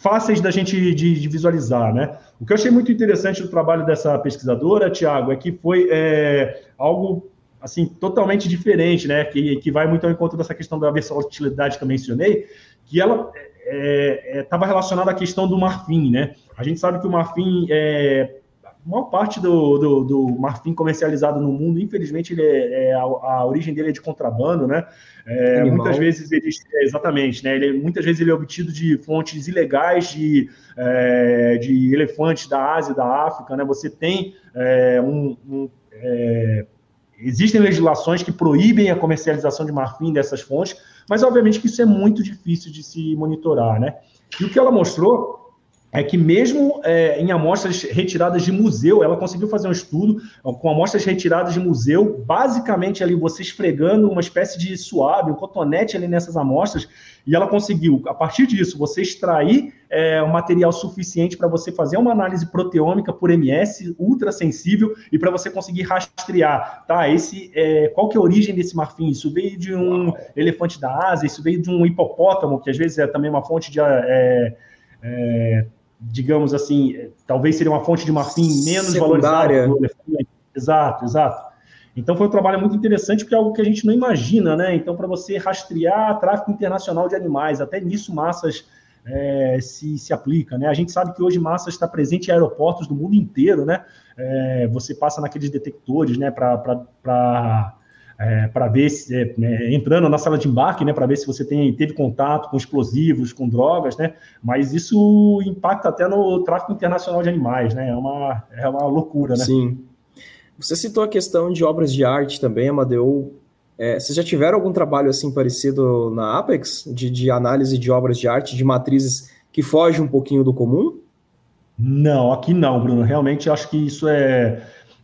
[SPEAKER 1] fáceis da gente de, de, visualizar, né? O que eu achei muito interessante do trabalho dessa pesquisadora, Tiago, é que foi é, algo assim totalmente diferente, né? Que, que vai muito ao encontro dessa questão da versatilidade que eu mencionei, que ela estava é, é, relacionada à questão do marfim, né? A gente sabe que o marfim é, maior parte do, do, do, marfim comercializado no mundo, infelizmente, ele é, é a, a, origem dele é de contrabando, né? É, muitas vezes ele é, exatamente, né? Ele, muitas vezes ele é obtido de fontes ilegais de, é, de elefantes da Ásia, da África, né? Você tem é, um, um é, existem legislações que proíbem a comercialização de marfim dessas fontes, mas obviamente que isso é muito difícil de se monitorar, né? E o que ela mostrou é que mesmo é, em amostras retiradas de museu, ela conseguiu fazer um estudo com amostras retiradas de museu, basicamente ali você esfregando uma espécie de suave, um cotonete ali nessas amostras, e ela conseguiu, a partir disso, você extrair é, um material suficiente para você fazer uma análise proteômica por MS, ultra sensível, e para você conseguir rastrear, tá? Esse, é, qual que é a origem desse marfim? Isso veio de um elefante da Ásia, isso veio de um hipopótamo, que às vezes é também uma fonte de... É, é digamos assim, talvez seria uma fonte de marfim menos Secundária. valorizada. Exato, exato. Então foi um trabalho muito interessante, porque é algo que a gente não imagina, né? Então, para você rastrear tráfico internacional de animais, até nisso massas é, se, se aplica, né? A gente sabe que hoje massas está presente em aeroportos do mundo inteiro, né? É, você passa naqueles detectores, né? Para é, para ver se é, né, entrando na sala de embarque, né, para ver se você tem, teve contato com explosivos, com drogas, né, mas isso impacta até no tráfico internacional de animais, né, é uma, é uma loucura, né?
[SPEAKER 2] Sim. Você citou a questão de obras de arte também, Amadeu. É, vocês já tiveram algum trabalho assim parecido na Apex, de, de análise de obras de arte, de matrizes que fogem um pouquinho do comum?
[SPEAKER 1] Não, aqui não, Bruno. Realmente acho que isso é,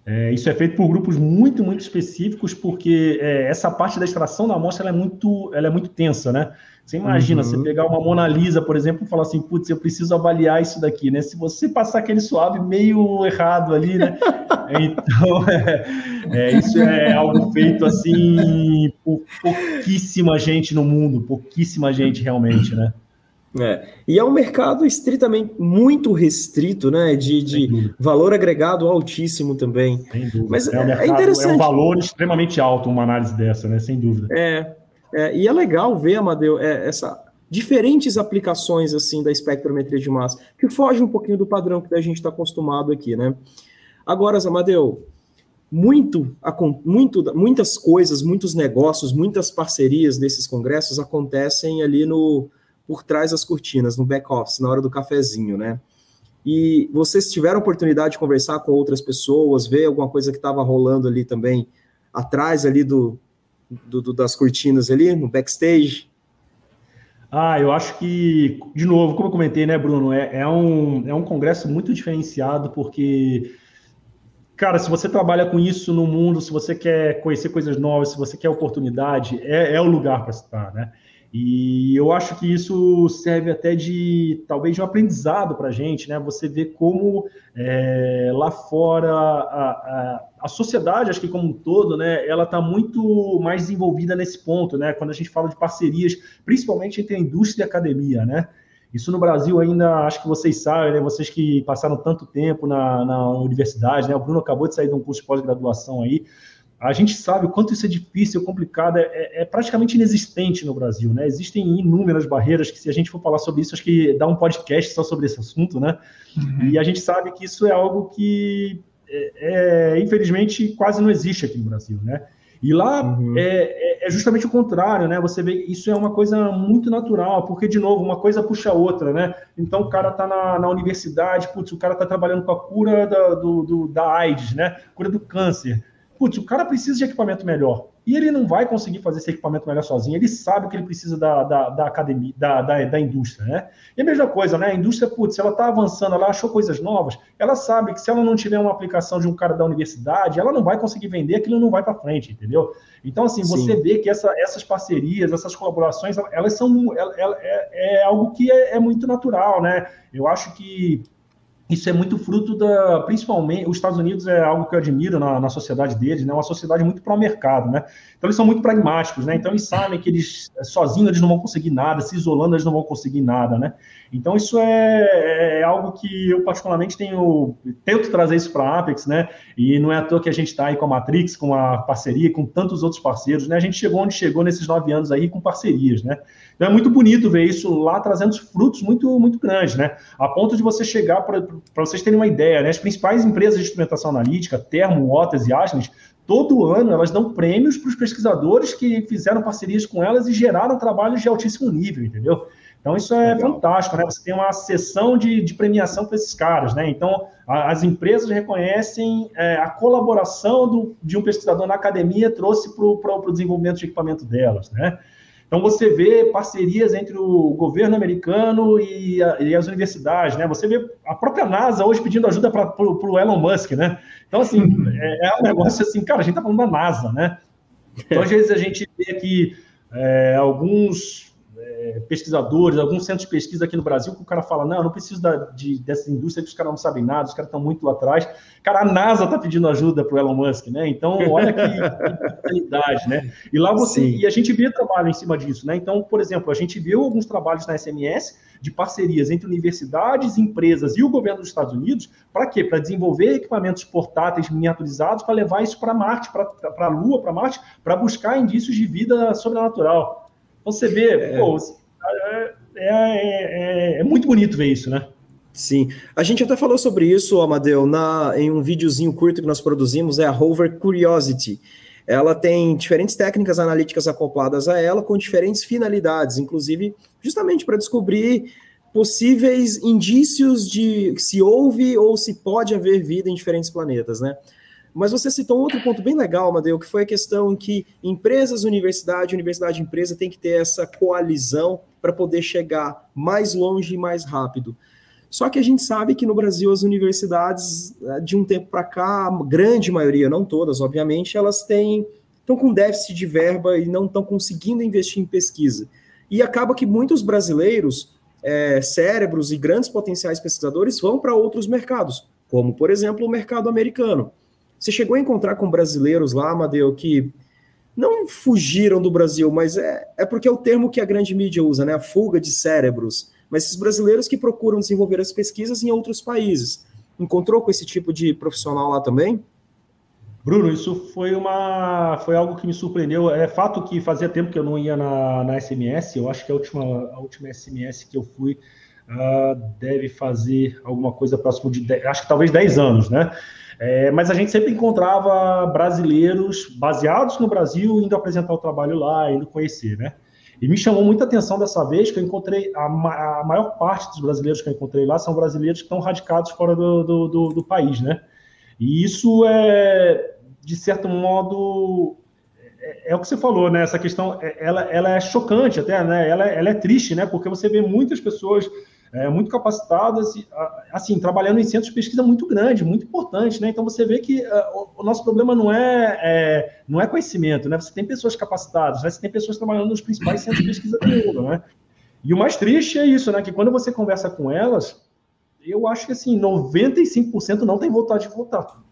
[SPEAKER 1] é, isso é feito por grupos muito, muito específicos, porque é, essa parte da extração da amostra é muito, ela é muito tensa, né? Você imagina, uhum. você pegar uma Mona Lisa, por exemplo, e falar assim, putz, eu preciso avaliar isso daqui, né? Se você passar aquele suave meio errado ali, né? então, é, é, isso é algo feito assim por pouquíssima gente no mundo, pouquíssima gente realmente, né?
[SPEAKER 2] É. E é um mercado estritamente muito restrito, né? De, de valor agregado altíssimo também.
[SPEAKER 1] Sem dúvida. Mas é, um é mercado, é interessante. É um valor extremamente alto uma análise dessa, né? Sem dúvida.
[SPEAKER 2] É. É, e é legal ver, Amadeu, é, essa diferentes aplicações assim da espectrometria de massa, que foge um pouquinho do padrão que a gente está acostumado aqui, né? Agora, Amadeu, muito, muito, muitas coisas, muitos negócios, muitas parcerias desses congressos acontecem ali no por trás das cortinas, no back office, na hora do cafezinho, né? E vocês tiveram oportunidade de conversar com outras pessoas, ver alguma coisa que estava rolando ali também atrás ali do, do, do, das cortinas ali, no backstage?
[SPEAKER 1] Ah, eu acho que, de novo, como eu comentei, né, Bruno, é, é, um, é um congresso muito diferenciado, porque, cara, se você trabalha com isso no mundo, se você quer conhecer coisas novas, se você quer oportunidade, é, é o lugar para estar, né? E eu acho que isso serve até de talvez de um aprendizado para a gente, né? Você vê como é, lá fora a, a, a, sociedade, acho que como um todo, né, ela está muito mais desenvolvida nesse ponto, né? Quando a gente fala de parcerias, principalmente entre a indústria e a academia, né? Isso no Brasil ainda, acho que vocês sabem, né? Vocês que passaram tanto tempo na, na universidade, né? O Bruno acabou de sair de um curso de pós-graduação aí a gente sabe o quanto isso é difícil, complicado, é, é, praticamente inexistente no Brasil, né? Existem inúmeras barreiras que, se a gente for falar sobre isso, acho que dá um podcast só sobre esse assunto, né? Uhum. E a gente sabe que isso é algo que, é, é, infelizmente, quase não existe aqui no Brasil, né? E lá uhum. é, é, é, justamente o contrário, né? Você vê isso é uma coisa muito natural, porque, de novo, uma coisa puxa a outra, né? Então o cara está na, na, universidade, putz, o cara está trabalhando com a cura da, do, do, da AIDS, né? Cura do câncer putz, o cara precisa de equipamento melhor. E ele não vai conseguir fazer esse equipamento melhor sozinho. Ele sabe que ele precisa da, da, da academia, da, da, da, indústria, né? E a mesma coisa, né? A indústria, putz, ela está avançando, ela achou coisas novas, ela sabe que se ela não tiver uma aplicação de um cara da universidade, ela não vai conseguir vender, aquilo não vai para frente, entendeu? Então, assim, você Sim. vê que essa, essas parcerias, essas colaborações, elas são ela, ela, é, é, algo que é, é muito natural, né? Eu acho que isso é muito fruto da, principalmente, os Estados Unidos é algo que eu admiro na, na sociedade deles, né? Uma sociedade muito pró-mercado, né? Então eles são muito pragmáticos, né? Então eles sabem que eles sozinhos eles não vão conseguir nada, se isolando eles não vão conseguir nada, né? Então isso é, é algo que eu particularmente tenho tento trazer isso para a Apex, né? E não é à toa que a gente está aí com a Matrix, com a parceria, com tantos outros parceiros, né? A gente chegou onde chegou nesses nove anos aí com parcerias, né? Então é muito bonito ver isso lá trazendo frutos muito, muito grandes, né? A ponto de você chegar, para vocês terem uma ideia, né? As principais empresas de instrumentação analítica, Termo, Waters e Agilent, todo ano elas dão prêmios para os pesquisadores que fizeram parcerias com elas e geraram trabalhos de altíssimo nível, entendeu? Então isso é Legal. fantástico, né? Você tem uma sessão de, de premiação para esses caras, né? Então a, as empresas reconhecem é, a colaboração do, de um pesquisador na academia trouxe para o desenvolvimento de equipamento delas, né? Então você vê parcerias entre o governo americano e, a, e as universidades, né? Você vê a própria NASA hoje pedindo ajuda para o Elon Musk, né? Então, assim, é, é, um negócio assim, cara, a gente está falando da NASA, né? Então, às vezes a gente vê aqui é, alguns é, pesquisadores, alguns centros de pesquisa aqui no Brasil, que o cara fala, não, eu não preciso da, de, dessa indústria que os caras não sabem nada, os caras estão muito lá atrás. Cara, a NASA está pedindo ajuda para o Elon Musk, né? Então, olha que realidade, né? E lá você, Sim. e a gente vê trabalho em cima disso, né? Então, por exemplo, a gente viu alguns trabalhos na SMS de parcerias entre universidades, empresas e o governo dos Estados Unidos, para quê? Para desenvolver equipamentos portáteis miniaturizados para levar isso para Marte, para a Lua, para Marte, para buscar indícios de vida sobrenatural. Você vê, é. pô, é, é, é, é muito bonito ver isso, né?
[SPEAKER 2] Sim, a gente até falou sobre isso, Amadeu, na, em um videozinho curto que nós produzimos, é a Rover Curiosity. Ela tem diferentes técnicas analíticas acopladas a ela, com diferentes finalidades, inclusive justamente para descobrir possíveis indícios de se houve ou se pode haver vida em diferentes planetas, né? Mas você citou um outro ponto bem legal, Amadeu, que foi a questão que empresas, universidade, universidade empresa tem que ter essa coalizão para poder chegar mais longe e mais rápido. Só que a gente sabe que no Brasil as universidades, eh, de um tempo para cá, a grande maioria, não todas, obviamente, elas têm estão com déficit de verba e não estão conseguindo investir em pesquisa. E acaba que muitos brasileiros, é, cérebros e grandes potenciais pesquisadores vão para outros mercados, como, por exemplo, o mercado americano. Você chegou a encontrar com brasileiros lá, Amadeu, que não fugiram do Brasil, mas é, é porque é o termo que a grande mídia usa, né? A fuga de cérebros. Mas esses brasileiros que procuram desenvolver as pesquisas em outros países. Encontrou com esse tipo de profissional lá também?
[SPEAKER 1] Bruno, isso foi uma foi algo que me surpreendeu. É fato que fazia tempo que eu não ia na, na SMS. Eu acho que a última, a última SMS que eu fui uh, deve fazer alguma coisa próximo de 10, acho que talvez 10 anos, né? É, mas a gente sempre encontrava brasileiros baseados no Brasil indo apresentar o trabalho lá, indo conhecer, né? E me chamou muita atenção dessa vez que eu encontrei a, a maior parte dos brasileiros que eu encontrei lá são brasileiros que estão radicados fora do, do, do, do país, né? E isso é, de certo modo, é, é, o que você falou, né? Essa questão, é, ela, ela é chocante até, né? Ela, ela é triste, né? Porque você vê muitas pessoas é, muito capacitadas, assim, trabalhando em centros de pesquisa muito grande, muito importante, né? Então você vê que uh, o, nosso problema não é, é, não é conhecimento, né? Você tem pessoas capacitadas, né? você tem pessoas trabalhando nos principais centros de pesquisa do mundo, né? E o mais triste é isso, né? Que quando você conversa com elas, eu acho que assim, 95% não tem vontade de voltar.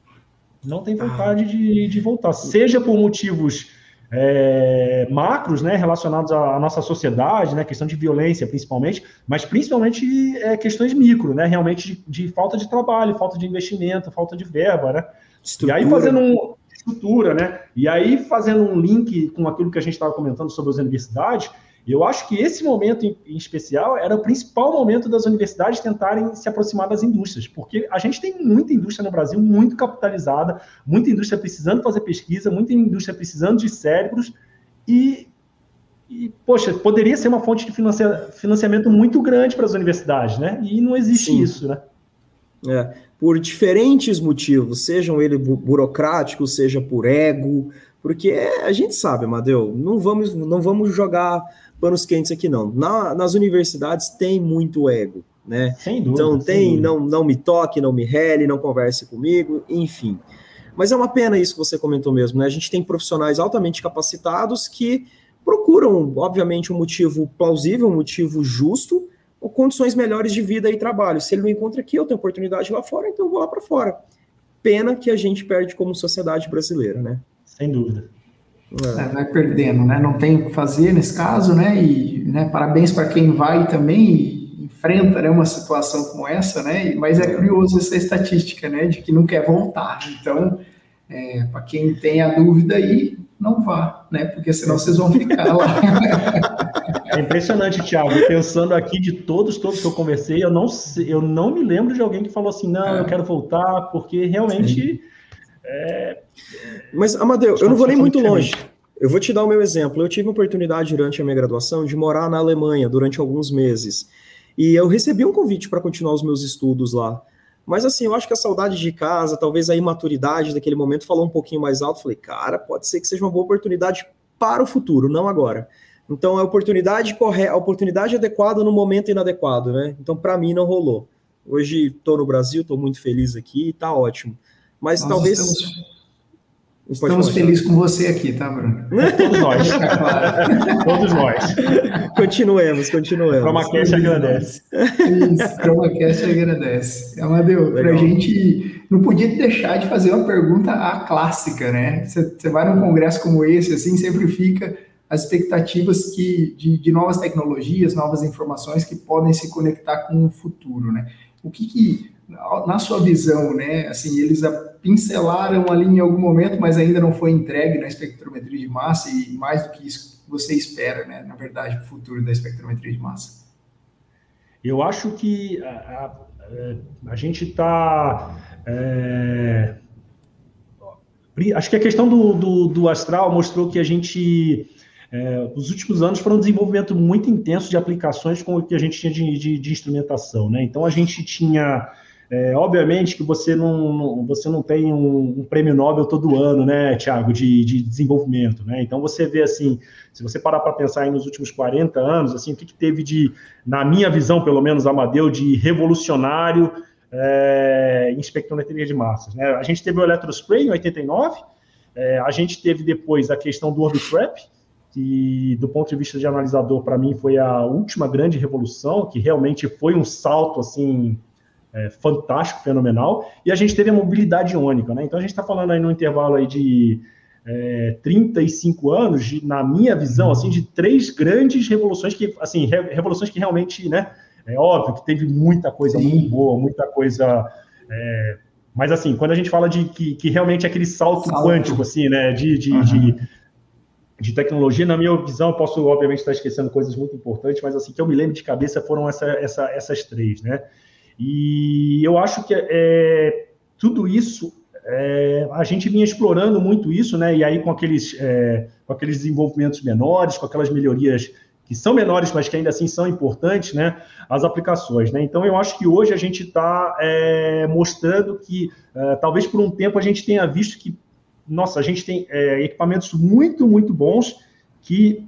[SPEAKER 1] Não tem vontade ah. de, de voltar, seja por motivos é, macros, né, relacionados à, à, nossa sociedade, né, questão de violência principalmente, mas principalmente é, questões micro, né, realmente de, de, falta de trabalho, falta de investimento, falta de verba, né. Estrutura. E aí fazendo um, estrutura, né, e aí fazendo um link com aquilo que a gente estava comentando sobre as universidades, eu acho que esse momento em, em, especial era o principal momento das universidades tentarem se aproximar das indústrias, porque a gente tem muita indústria no Brasil muito capitalizada, muita indústria precisando fazer pesquisa, muita indústria precisando de cérebros e, e poxa, poderia ser uma fonte de financia, financiamento muito grande para as universidades, né? E não existe Sim. isso, né?
[SPEAKER 2] É, por diferentes motivos, sejam eles burocráticos, seja por ego, porque a gente sabe, Amadeu, não vamos, não vamos jogar panos quentes aqui não. Na, nas universidades tem muito ego, né? Sem dúvida, então tem, não, não me toque, não me rele, não converse comigo, enfim. Mas é uma pena isso que você comentou mesmo, né? A gente tem profissionais altamente capacitados que procuram, obviamente, um motivo plausível, um motivo justo, ou condições melhores de vida e trabalho. Se ele não encontra aqui, eu tenho oportunidade lá fora, então eu vou lá para fora. Pena que a gente perde como sociedade brasileira, né?
[SPEAKER 1] Sem dúvida.
[SPEAKER 3] É. Vai perdendo, né? Não tem o que fazer nesse caso, né? E né, parabéns para quem vai também e enfrenta né, uma situação como essa, né? Mas é curioso essa estatística, né? De que não quer voltar. Então, é, para quem tem a dúvida aí, não vá, né? Porque senão vocês vão ficar lá.
[SPEAKER 1] É impressionante, Thiago. Pensando aqui de todos, todos que eu conversei, eu não, eu não me lembro de alguém que falou assim, não, é. eu quero voltar, porque realmente. Sim
[SPEAKER 2] é... Mas, Amadeu, eu não vou nem muito longe. Eu vou te dar o meu exemplo. Eu tive a oportunidade durante a minha graduação de morar na Alemanha durante alguns meses. E eu recebi um convite para continuar os meus estudos lá. Mas assim, eu acho que a saudade de casa, talvez a imaturidade daquele momento falou um pouquinho mais alto. Falei, cara, pode ser que seja uma boa oportunidade para o futuro, não agora. Então, a oportunidade correta, a oportunidade adequada no momento inadequado, né? Então, para mim, não rolou. Hoje estou no Brasil, estou muito feliz aqui, está ótimo. Mas Nós talvez. Estamos...
[SPEAKER 3] Estamos felizes com você aqui, tá, Bruno?
[SPEAKER 1] Todos nós. Todos nós.
[SPEAKER 2] Continuemos, continuemos.
[SPEAKER 1] ChromaCast agradece.
[SPEAKER 3] Isso, ChromaCast agradece. Amadeu, para a gente não podia deixar de fazer uma pergunta a clássica, né? Você vai num congresso como esse, assim, sempre fica as expectativas que, de, de novas tecnologias, novas informações que podem se conectar com o futuro, né? O que, que na sua visão, né? Assim, eles pincelaram ali em algum momento, mas ainda não foi entregue na espectrometria de massa e mais do que isso você espera, né? Na verdade, o futuro da espectrometria de massa.
[SPEAKER 1] Eu acho que a, a, a gente está é... Acho que a questão do, do, do, astral mostrou que a gente. É, os últimos anos foram um desenvolvimento muito intenso de aplicações com o que a gente tinha de, de, de instrumentação. Né? Então, a gente tinha é, obviamente que você não, você não tem um, um, prêmio Nobel todo ano, né, Tiago, de, de, desenvolvimento, né? Então você vê assim, se você parar para pensar nos últimos 40 anos, assim, o que, que, teve de, na minha visão, pelo menos, Amadeu, de revolucionário é, em espectrometria de massas, né? A gente teve o Electrospray em 89, é, a gente teve depois a questão do Orbitrap, que do ponto de vista de analisador, para mim, foi a última grande revolução, que realmente foi um salto, assim, é, fantástico, fenomenal, e a gente teve a mobilidade iônica, né? Então a gente está falando aí no intervalo aí de é, 35 anos, de, na minha visão, assim, de três grandes revoluções que, assim, re, revoluções que realmente, né? É óbvio que teve muita coisa Sim. muito boa, muita coisa. É, mas assim, quando a gente fala de que, que realmente é aquele salto, salto, quântico, assim, né? De, de, uhum. de, de, tecnologia, na minha visão, eu posso, obviamente, estar esquecendo coisas muito importantes, mas assim, que eu me lembro de cabeça foram essa, essa, essas três, né? E eu acho que é, tudo isso, é, a gente vinha explorando muito isso, né? E aí com aqueles, é, com aqueles desenvolvimentos menores, com aquelas melhorias que são menores, mas que ainda assim são importantes, né? As aplicações, né? Então eu acho que hoje a gente está é, mostrando que é, talvez por um tempo a gente tenha visto que, nossa, a gente tem é, equipamentos muito, muito bons que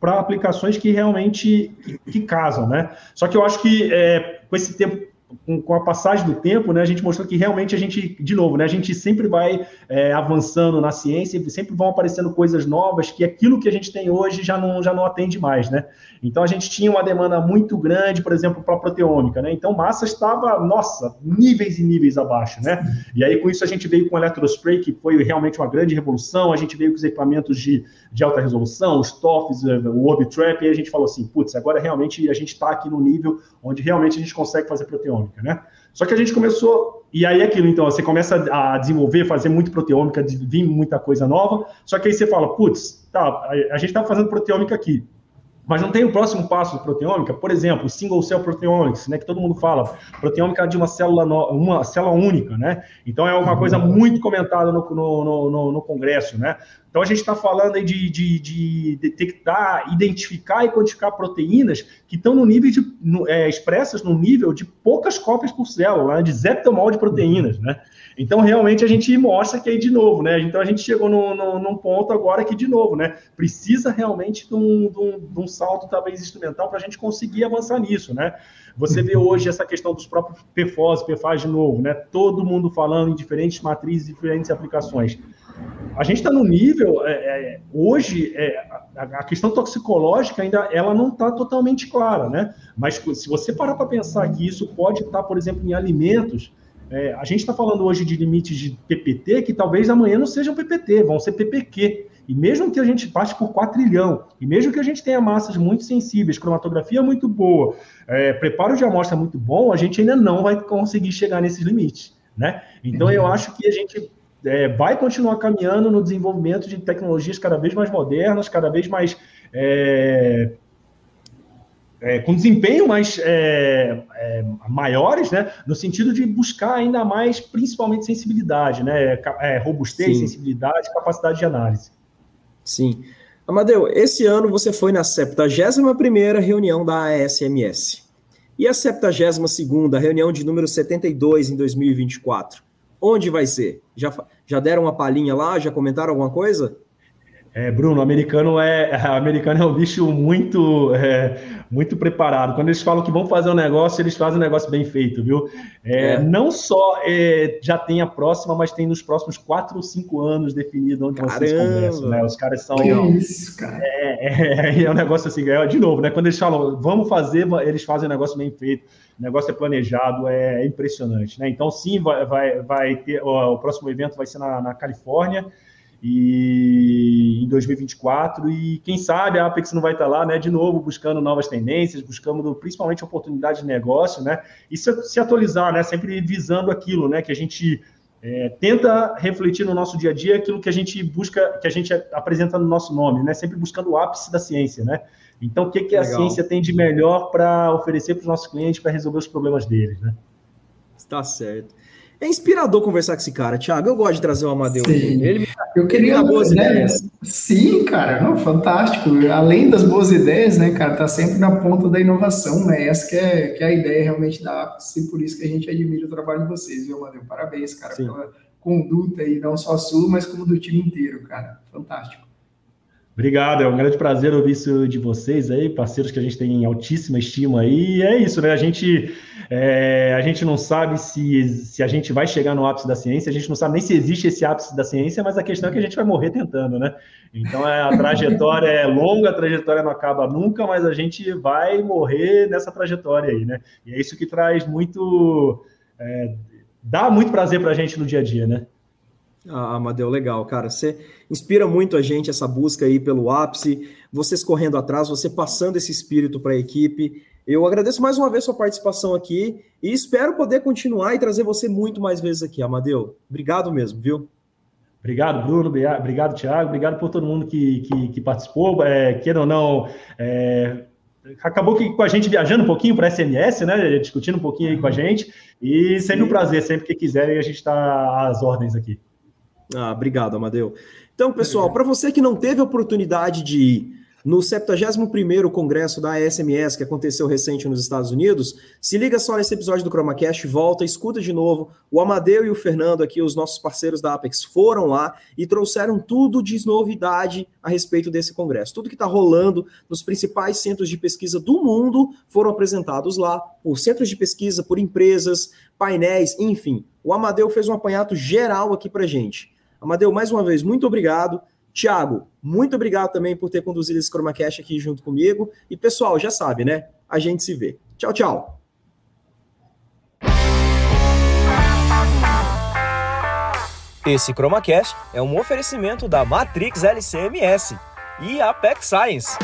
[SPEAKER 1] para aplicações que realmente que, que, casam, né? Só que eu acho que é, com esse tempo com, com, a passagem do tempo, né, a gente mostrou que realmente a gente, de novo, né, a gente sempre vai é, avançando na ciência, sempre vão aparecendo coisas novas que aquilo que a gente tem hoje já não, já não atende mais, né? Então a gente tinha uma demanda muito grande, por exemplo, para proteômica, né? Então massa estava, nossa, níveis e níveis abaixo, né? E aí com isso a gente veio com o Electrospray, que foi realmente uma grande revolução, a gente veio com os equipamentos de, de alta resolução, os TOFs, o Orbitrap, e a gente falou assim, putz, agora realmente a gente está aqui no nível onde realmente a gente consegue fazer proteômica, né? Só que a gente começou, e aí é aquilo, então, você começa a desenvolver, fazer muito proteômica, vir muita coisa nova, só que aí você fala, putz, tá, a gente está fazendo proteômica aqui, mas não tem o próximo passo de proteômica, por exemplo, single cell proteomics, né, que todo mundo fala, proteômica de uma célula, no, uma célula única, né? Então é uma coisa muito comentada no, no, no, no Congresso, né? Então a gente está falando aí de, de, de, detectar, identificar e quantificar proteínas que estão no nível de no, é, expressas no nível de poucas cópias por célula, né, de zeptomol de proteínas, né? Então, realmente, a gente mostra que aí, de novo, né? Então, a gente chegou no, no, num ponto agora que, de novo, né? Precisa realmente de um, de um, de um salto, talvez, instrumental para a gente conseguir avançar nisso, né? Você vê hoje essa questão dos próprios PFOS, PFAS de novo, né? Todo mundo falando em diferentes matrizes, diferentes aplicações. A gente está no nível, é, é, hoje, é, a, a, questão toxicológica ainda ela não está totalmente clara, né? Mas se você parar para pensar que isso pode estar, tá, por exemplo, em alimentos, é, a gente está falando hoje de limites de PPT que talvez amanhã não sejam PPT, vão ser PPQ. E mesmo que a gente passe por 4 trilhão, e mesmo que a gente tenha massas muito sensíveis, cromatografia muito boa, é, preparo de amostra muito bom, a gente ainda não vai conseguir chegar nesses limites. Né? Então, eu acho que a gente é, vai continuar caminhando no desenvolvimento de tecnologias cada vez mais modernas, cada vez mais é, é, com desempenho mais é, é, maiores, né, no sentido de buscar ainda mais, principalmente sensibilidade, né, é, robustez, Sim. sensibilidade, capacidade de análise.
[SPEAKER 2] Sim. Amadeu, esse ano você foi na 71ª reunião da ASMS. E a 72ª reunião de número 72 em 2024? Onde vai ser? Já, já deram uma palhinha lá? Já comentaram alguma coisa?
[SPEAKER 1] É, Bruno, americano é americano é um bicho muito é, muito preparado. Quando eles falam que vão fazer um negócio, eles fazem um negócio bem feito, viu? É, é. Não só é, já tem a próxima, mas tem nos próximos quatro ou cinco anos definido onde Caramba. vocês conversam, né? Os caras são. Que isso, cara. É, é, é, um negócio assim, é, de novo, né? Quando eles falam, vamos fazer, eles fazem um negócio bem feito. O negócio é planejado, é, impressionante, né? Então, sim, vai, vai, vai ter. O, o próximo evento vai ser na, na Califórnia e em 2024 e quem sabe a Apex não vai estar lá, né, de novo buscando novas tendências, buscando principalmente oportunidades de negócio, né, e se, se atualizar, né, sempre visando aquilo, né, que a gente é, tenta refletir no nosso dia a dia aquilo que a gente busca, que a gente apresenta no nosso nome, né, sempre buscando o ápice da ciência, né. Então, o que, que a ciência tem de melhor para oferecer para os nossos clientes para resolver os problemas deles, né?
[SPEAKER 2] Está certo. É inspirador conversar com esse cara, Thiago. Eu gosto de trazer o Amadeu. Sim.
[SPEAKER 3] Ele me eu queria boas né? ideias. Sim, cara, não, fantástico. Além das boas ideias, né, cara, tá sempre na ponta da inovação, né? Essa que é, que é a ideia realmente da e por isso que a gente admira o trabalho de vocês, viu, Amadeu? Parabéns, cara, Sim. pela conduta aí, não só sua, mas como do time inteiro, cara. Fantástico.
[SPEAKER 1] Obrigado, é um grande prazer ouvir isso de vocês aí, parceiros que a gente tem em altíssima estima aí. E é isso, né? A gente, é, a gente não sabe se, se a gente vai chegar no ápice da ciência, a gente não sabe nem se existe esse ápice da ciência, mas a questão é que a gente vai morrer tentando, né? Então é, a trajetória é longa, a trajetória não acaba nunca, mas a gente vai morrer nessa trajetória aí, né? E é isso que traz muito. É, dá muito prazer para a gente no dia a dia, né?
[SPEAKER 2] Ah, Amadeu, legal, cara. Você inspira muito a gente essa busca aí pelo ápice, vocês correndo atrás, você passando esse espírito para a equipe. Eu agradeço mais uma vez sua participação aqui e espero poder continuar e trazer você muito mais vezes aqui, Amadeu. Obrigado mesmo, viu?
[SPEAKER 1] Obrigado, Bruno. Obrigado, Thiago. Obrigado por todo mundo que, que, que participou. É, queira ou não, é, acabou que com a gente viajando um pouquinho para SMS, né? Discutindo um pouquinho aí com a gente. E sempre Sim. um prazer, sempre que quiserem, a gente está às ordens aqui.
[SPEAKER 2] Ah, obrigado, Amadeu. Então, pessoal, para você que não teve oportunidade de ir no 71º Congresso da ASMS, que aconteceu recente nos Estados Unidos, se liga só nesse episódio do ChromaCast, volta, escuta de novo. O Amadeu e o Fernando aqui, os nossos parceiros da Apex, foram lá e trouxeram tudo de novidade a respeito desse congresso. Tudo que está rolando nos principais centros de pesquisa do mundo foram apresentados lá, por centros de pesquisa, por empresas, painéis, enfim. O Amadeu fez um apanhado geral aqui para gente. Amadeu, mais uma vez, muito obrigado. Tiago, muito obrigado também por ter conduzido esse ChromaCast aqui junto comigo. E pessoal, já sabe, né? A gente se vê. Tchau, tchau.
[SPEAKER 4] Esse ChromaCast é um oferecimento da Matrix LCMS e Apex Science.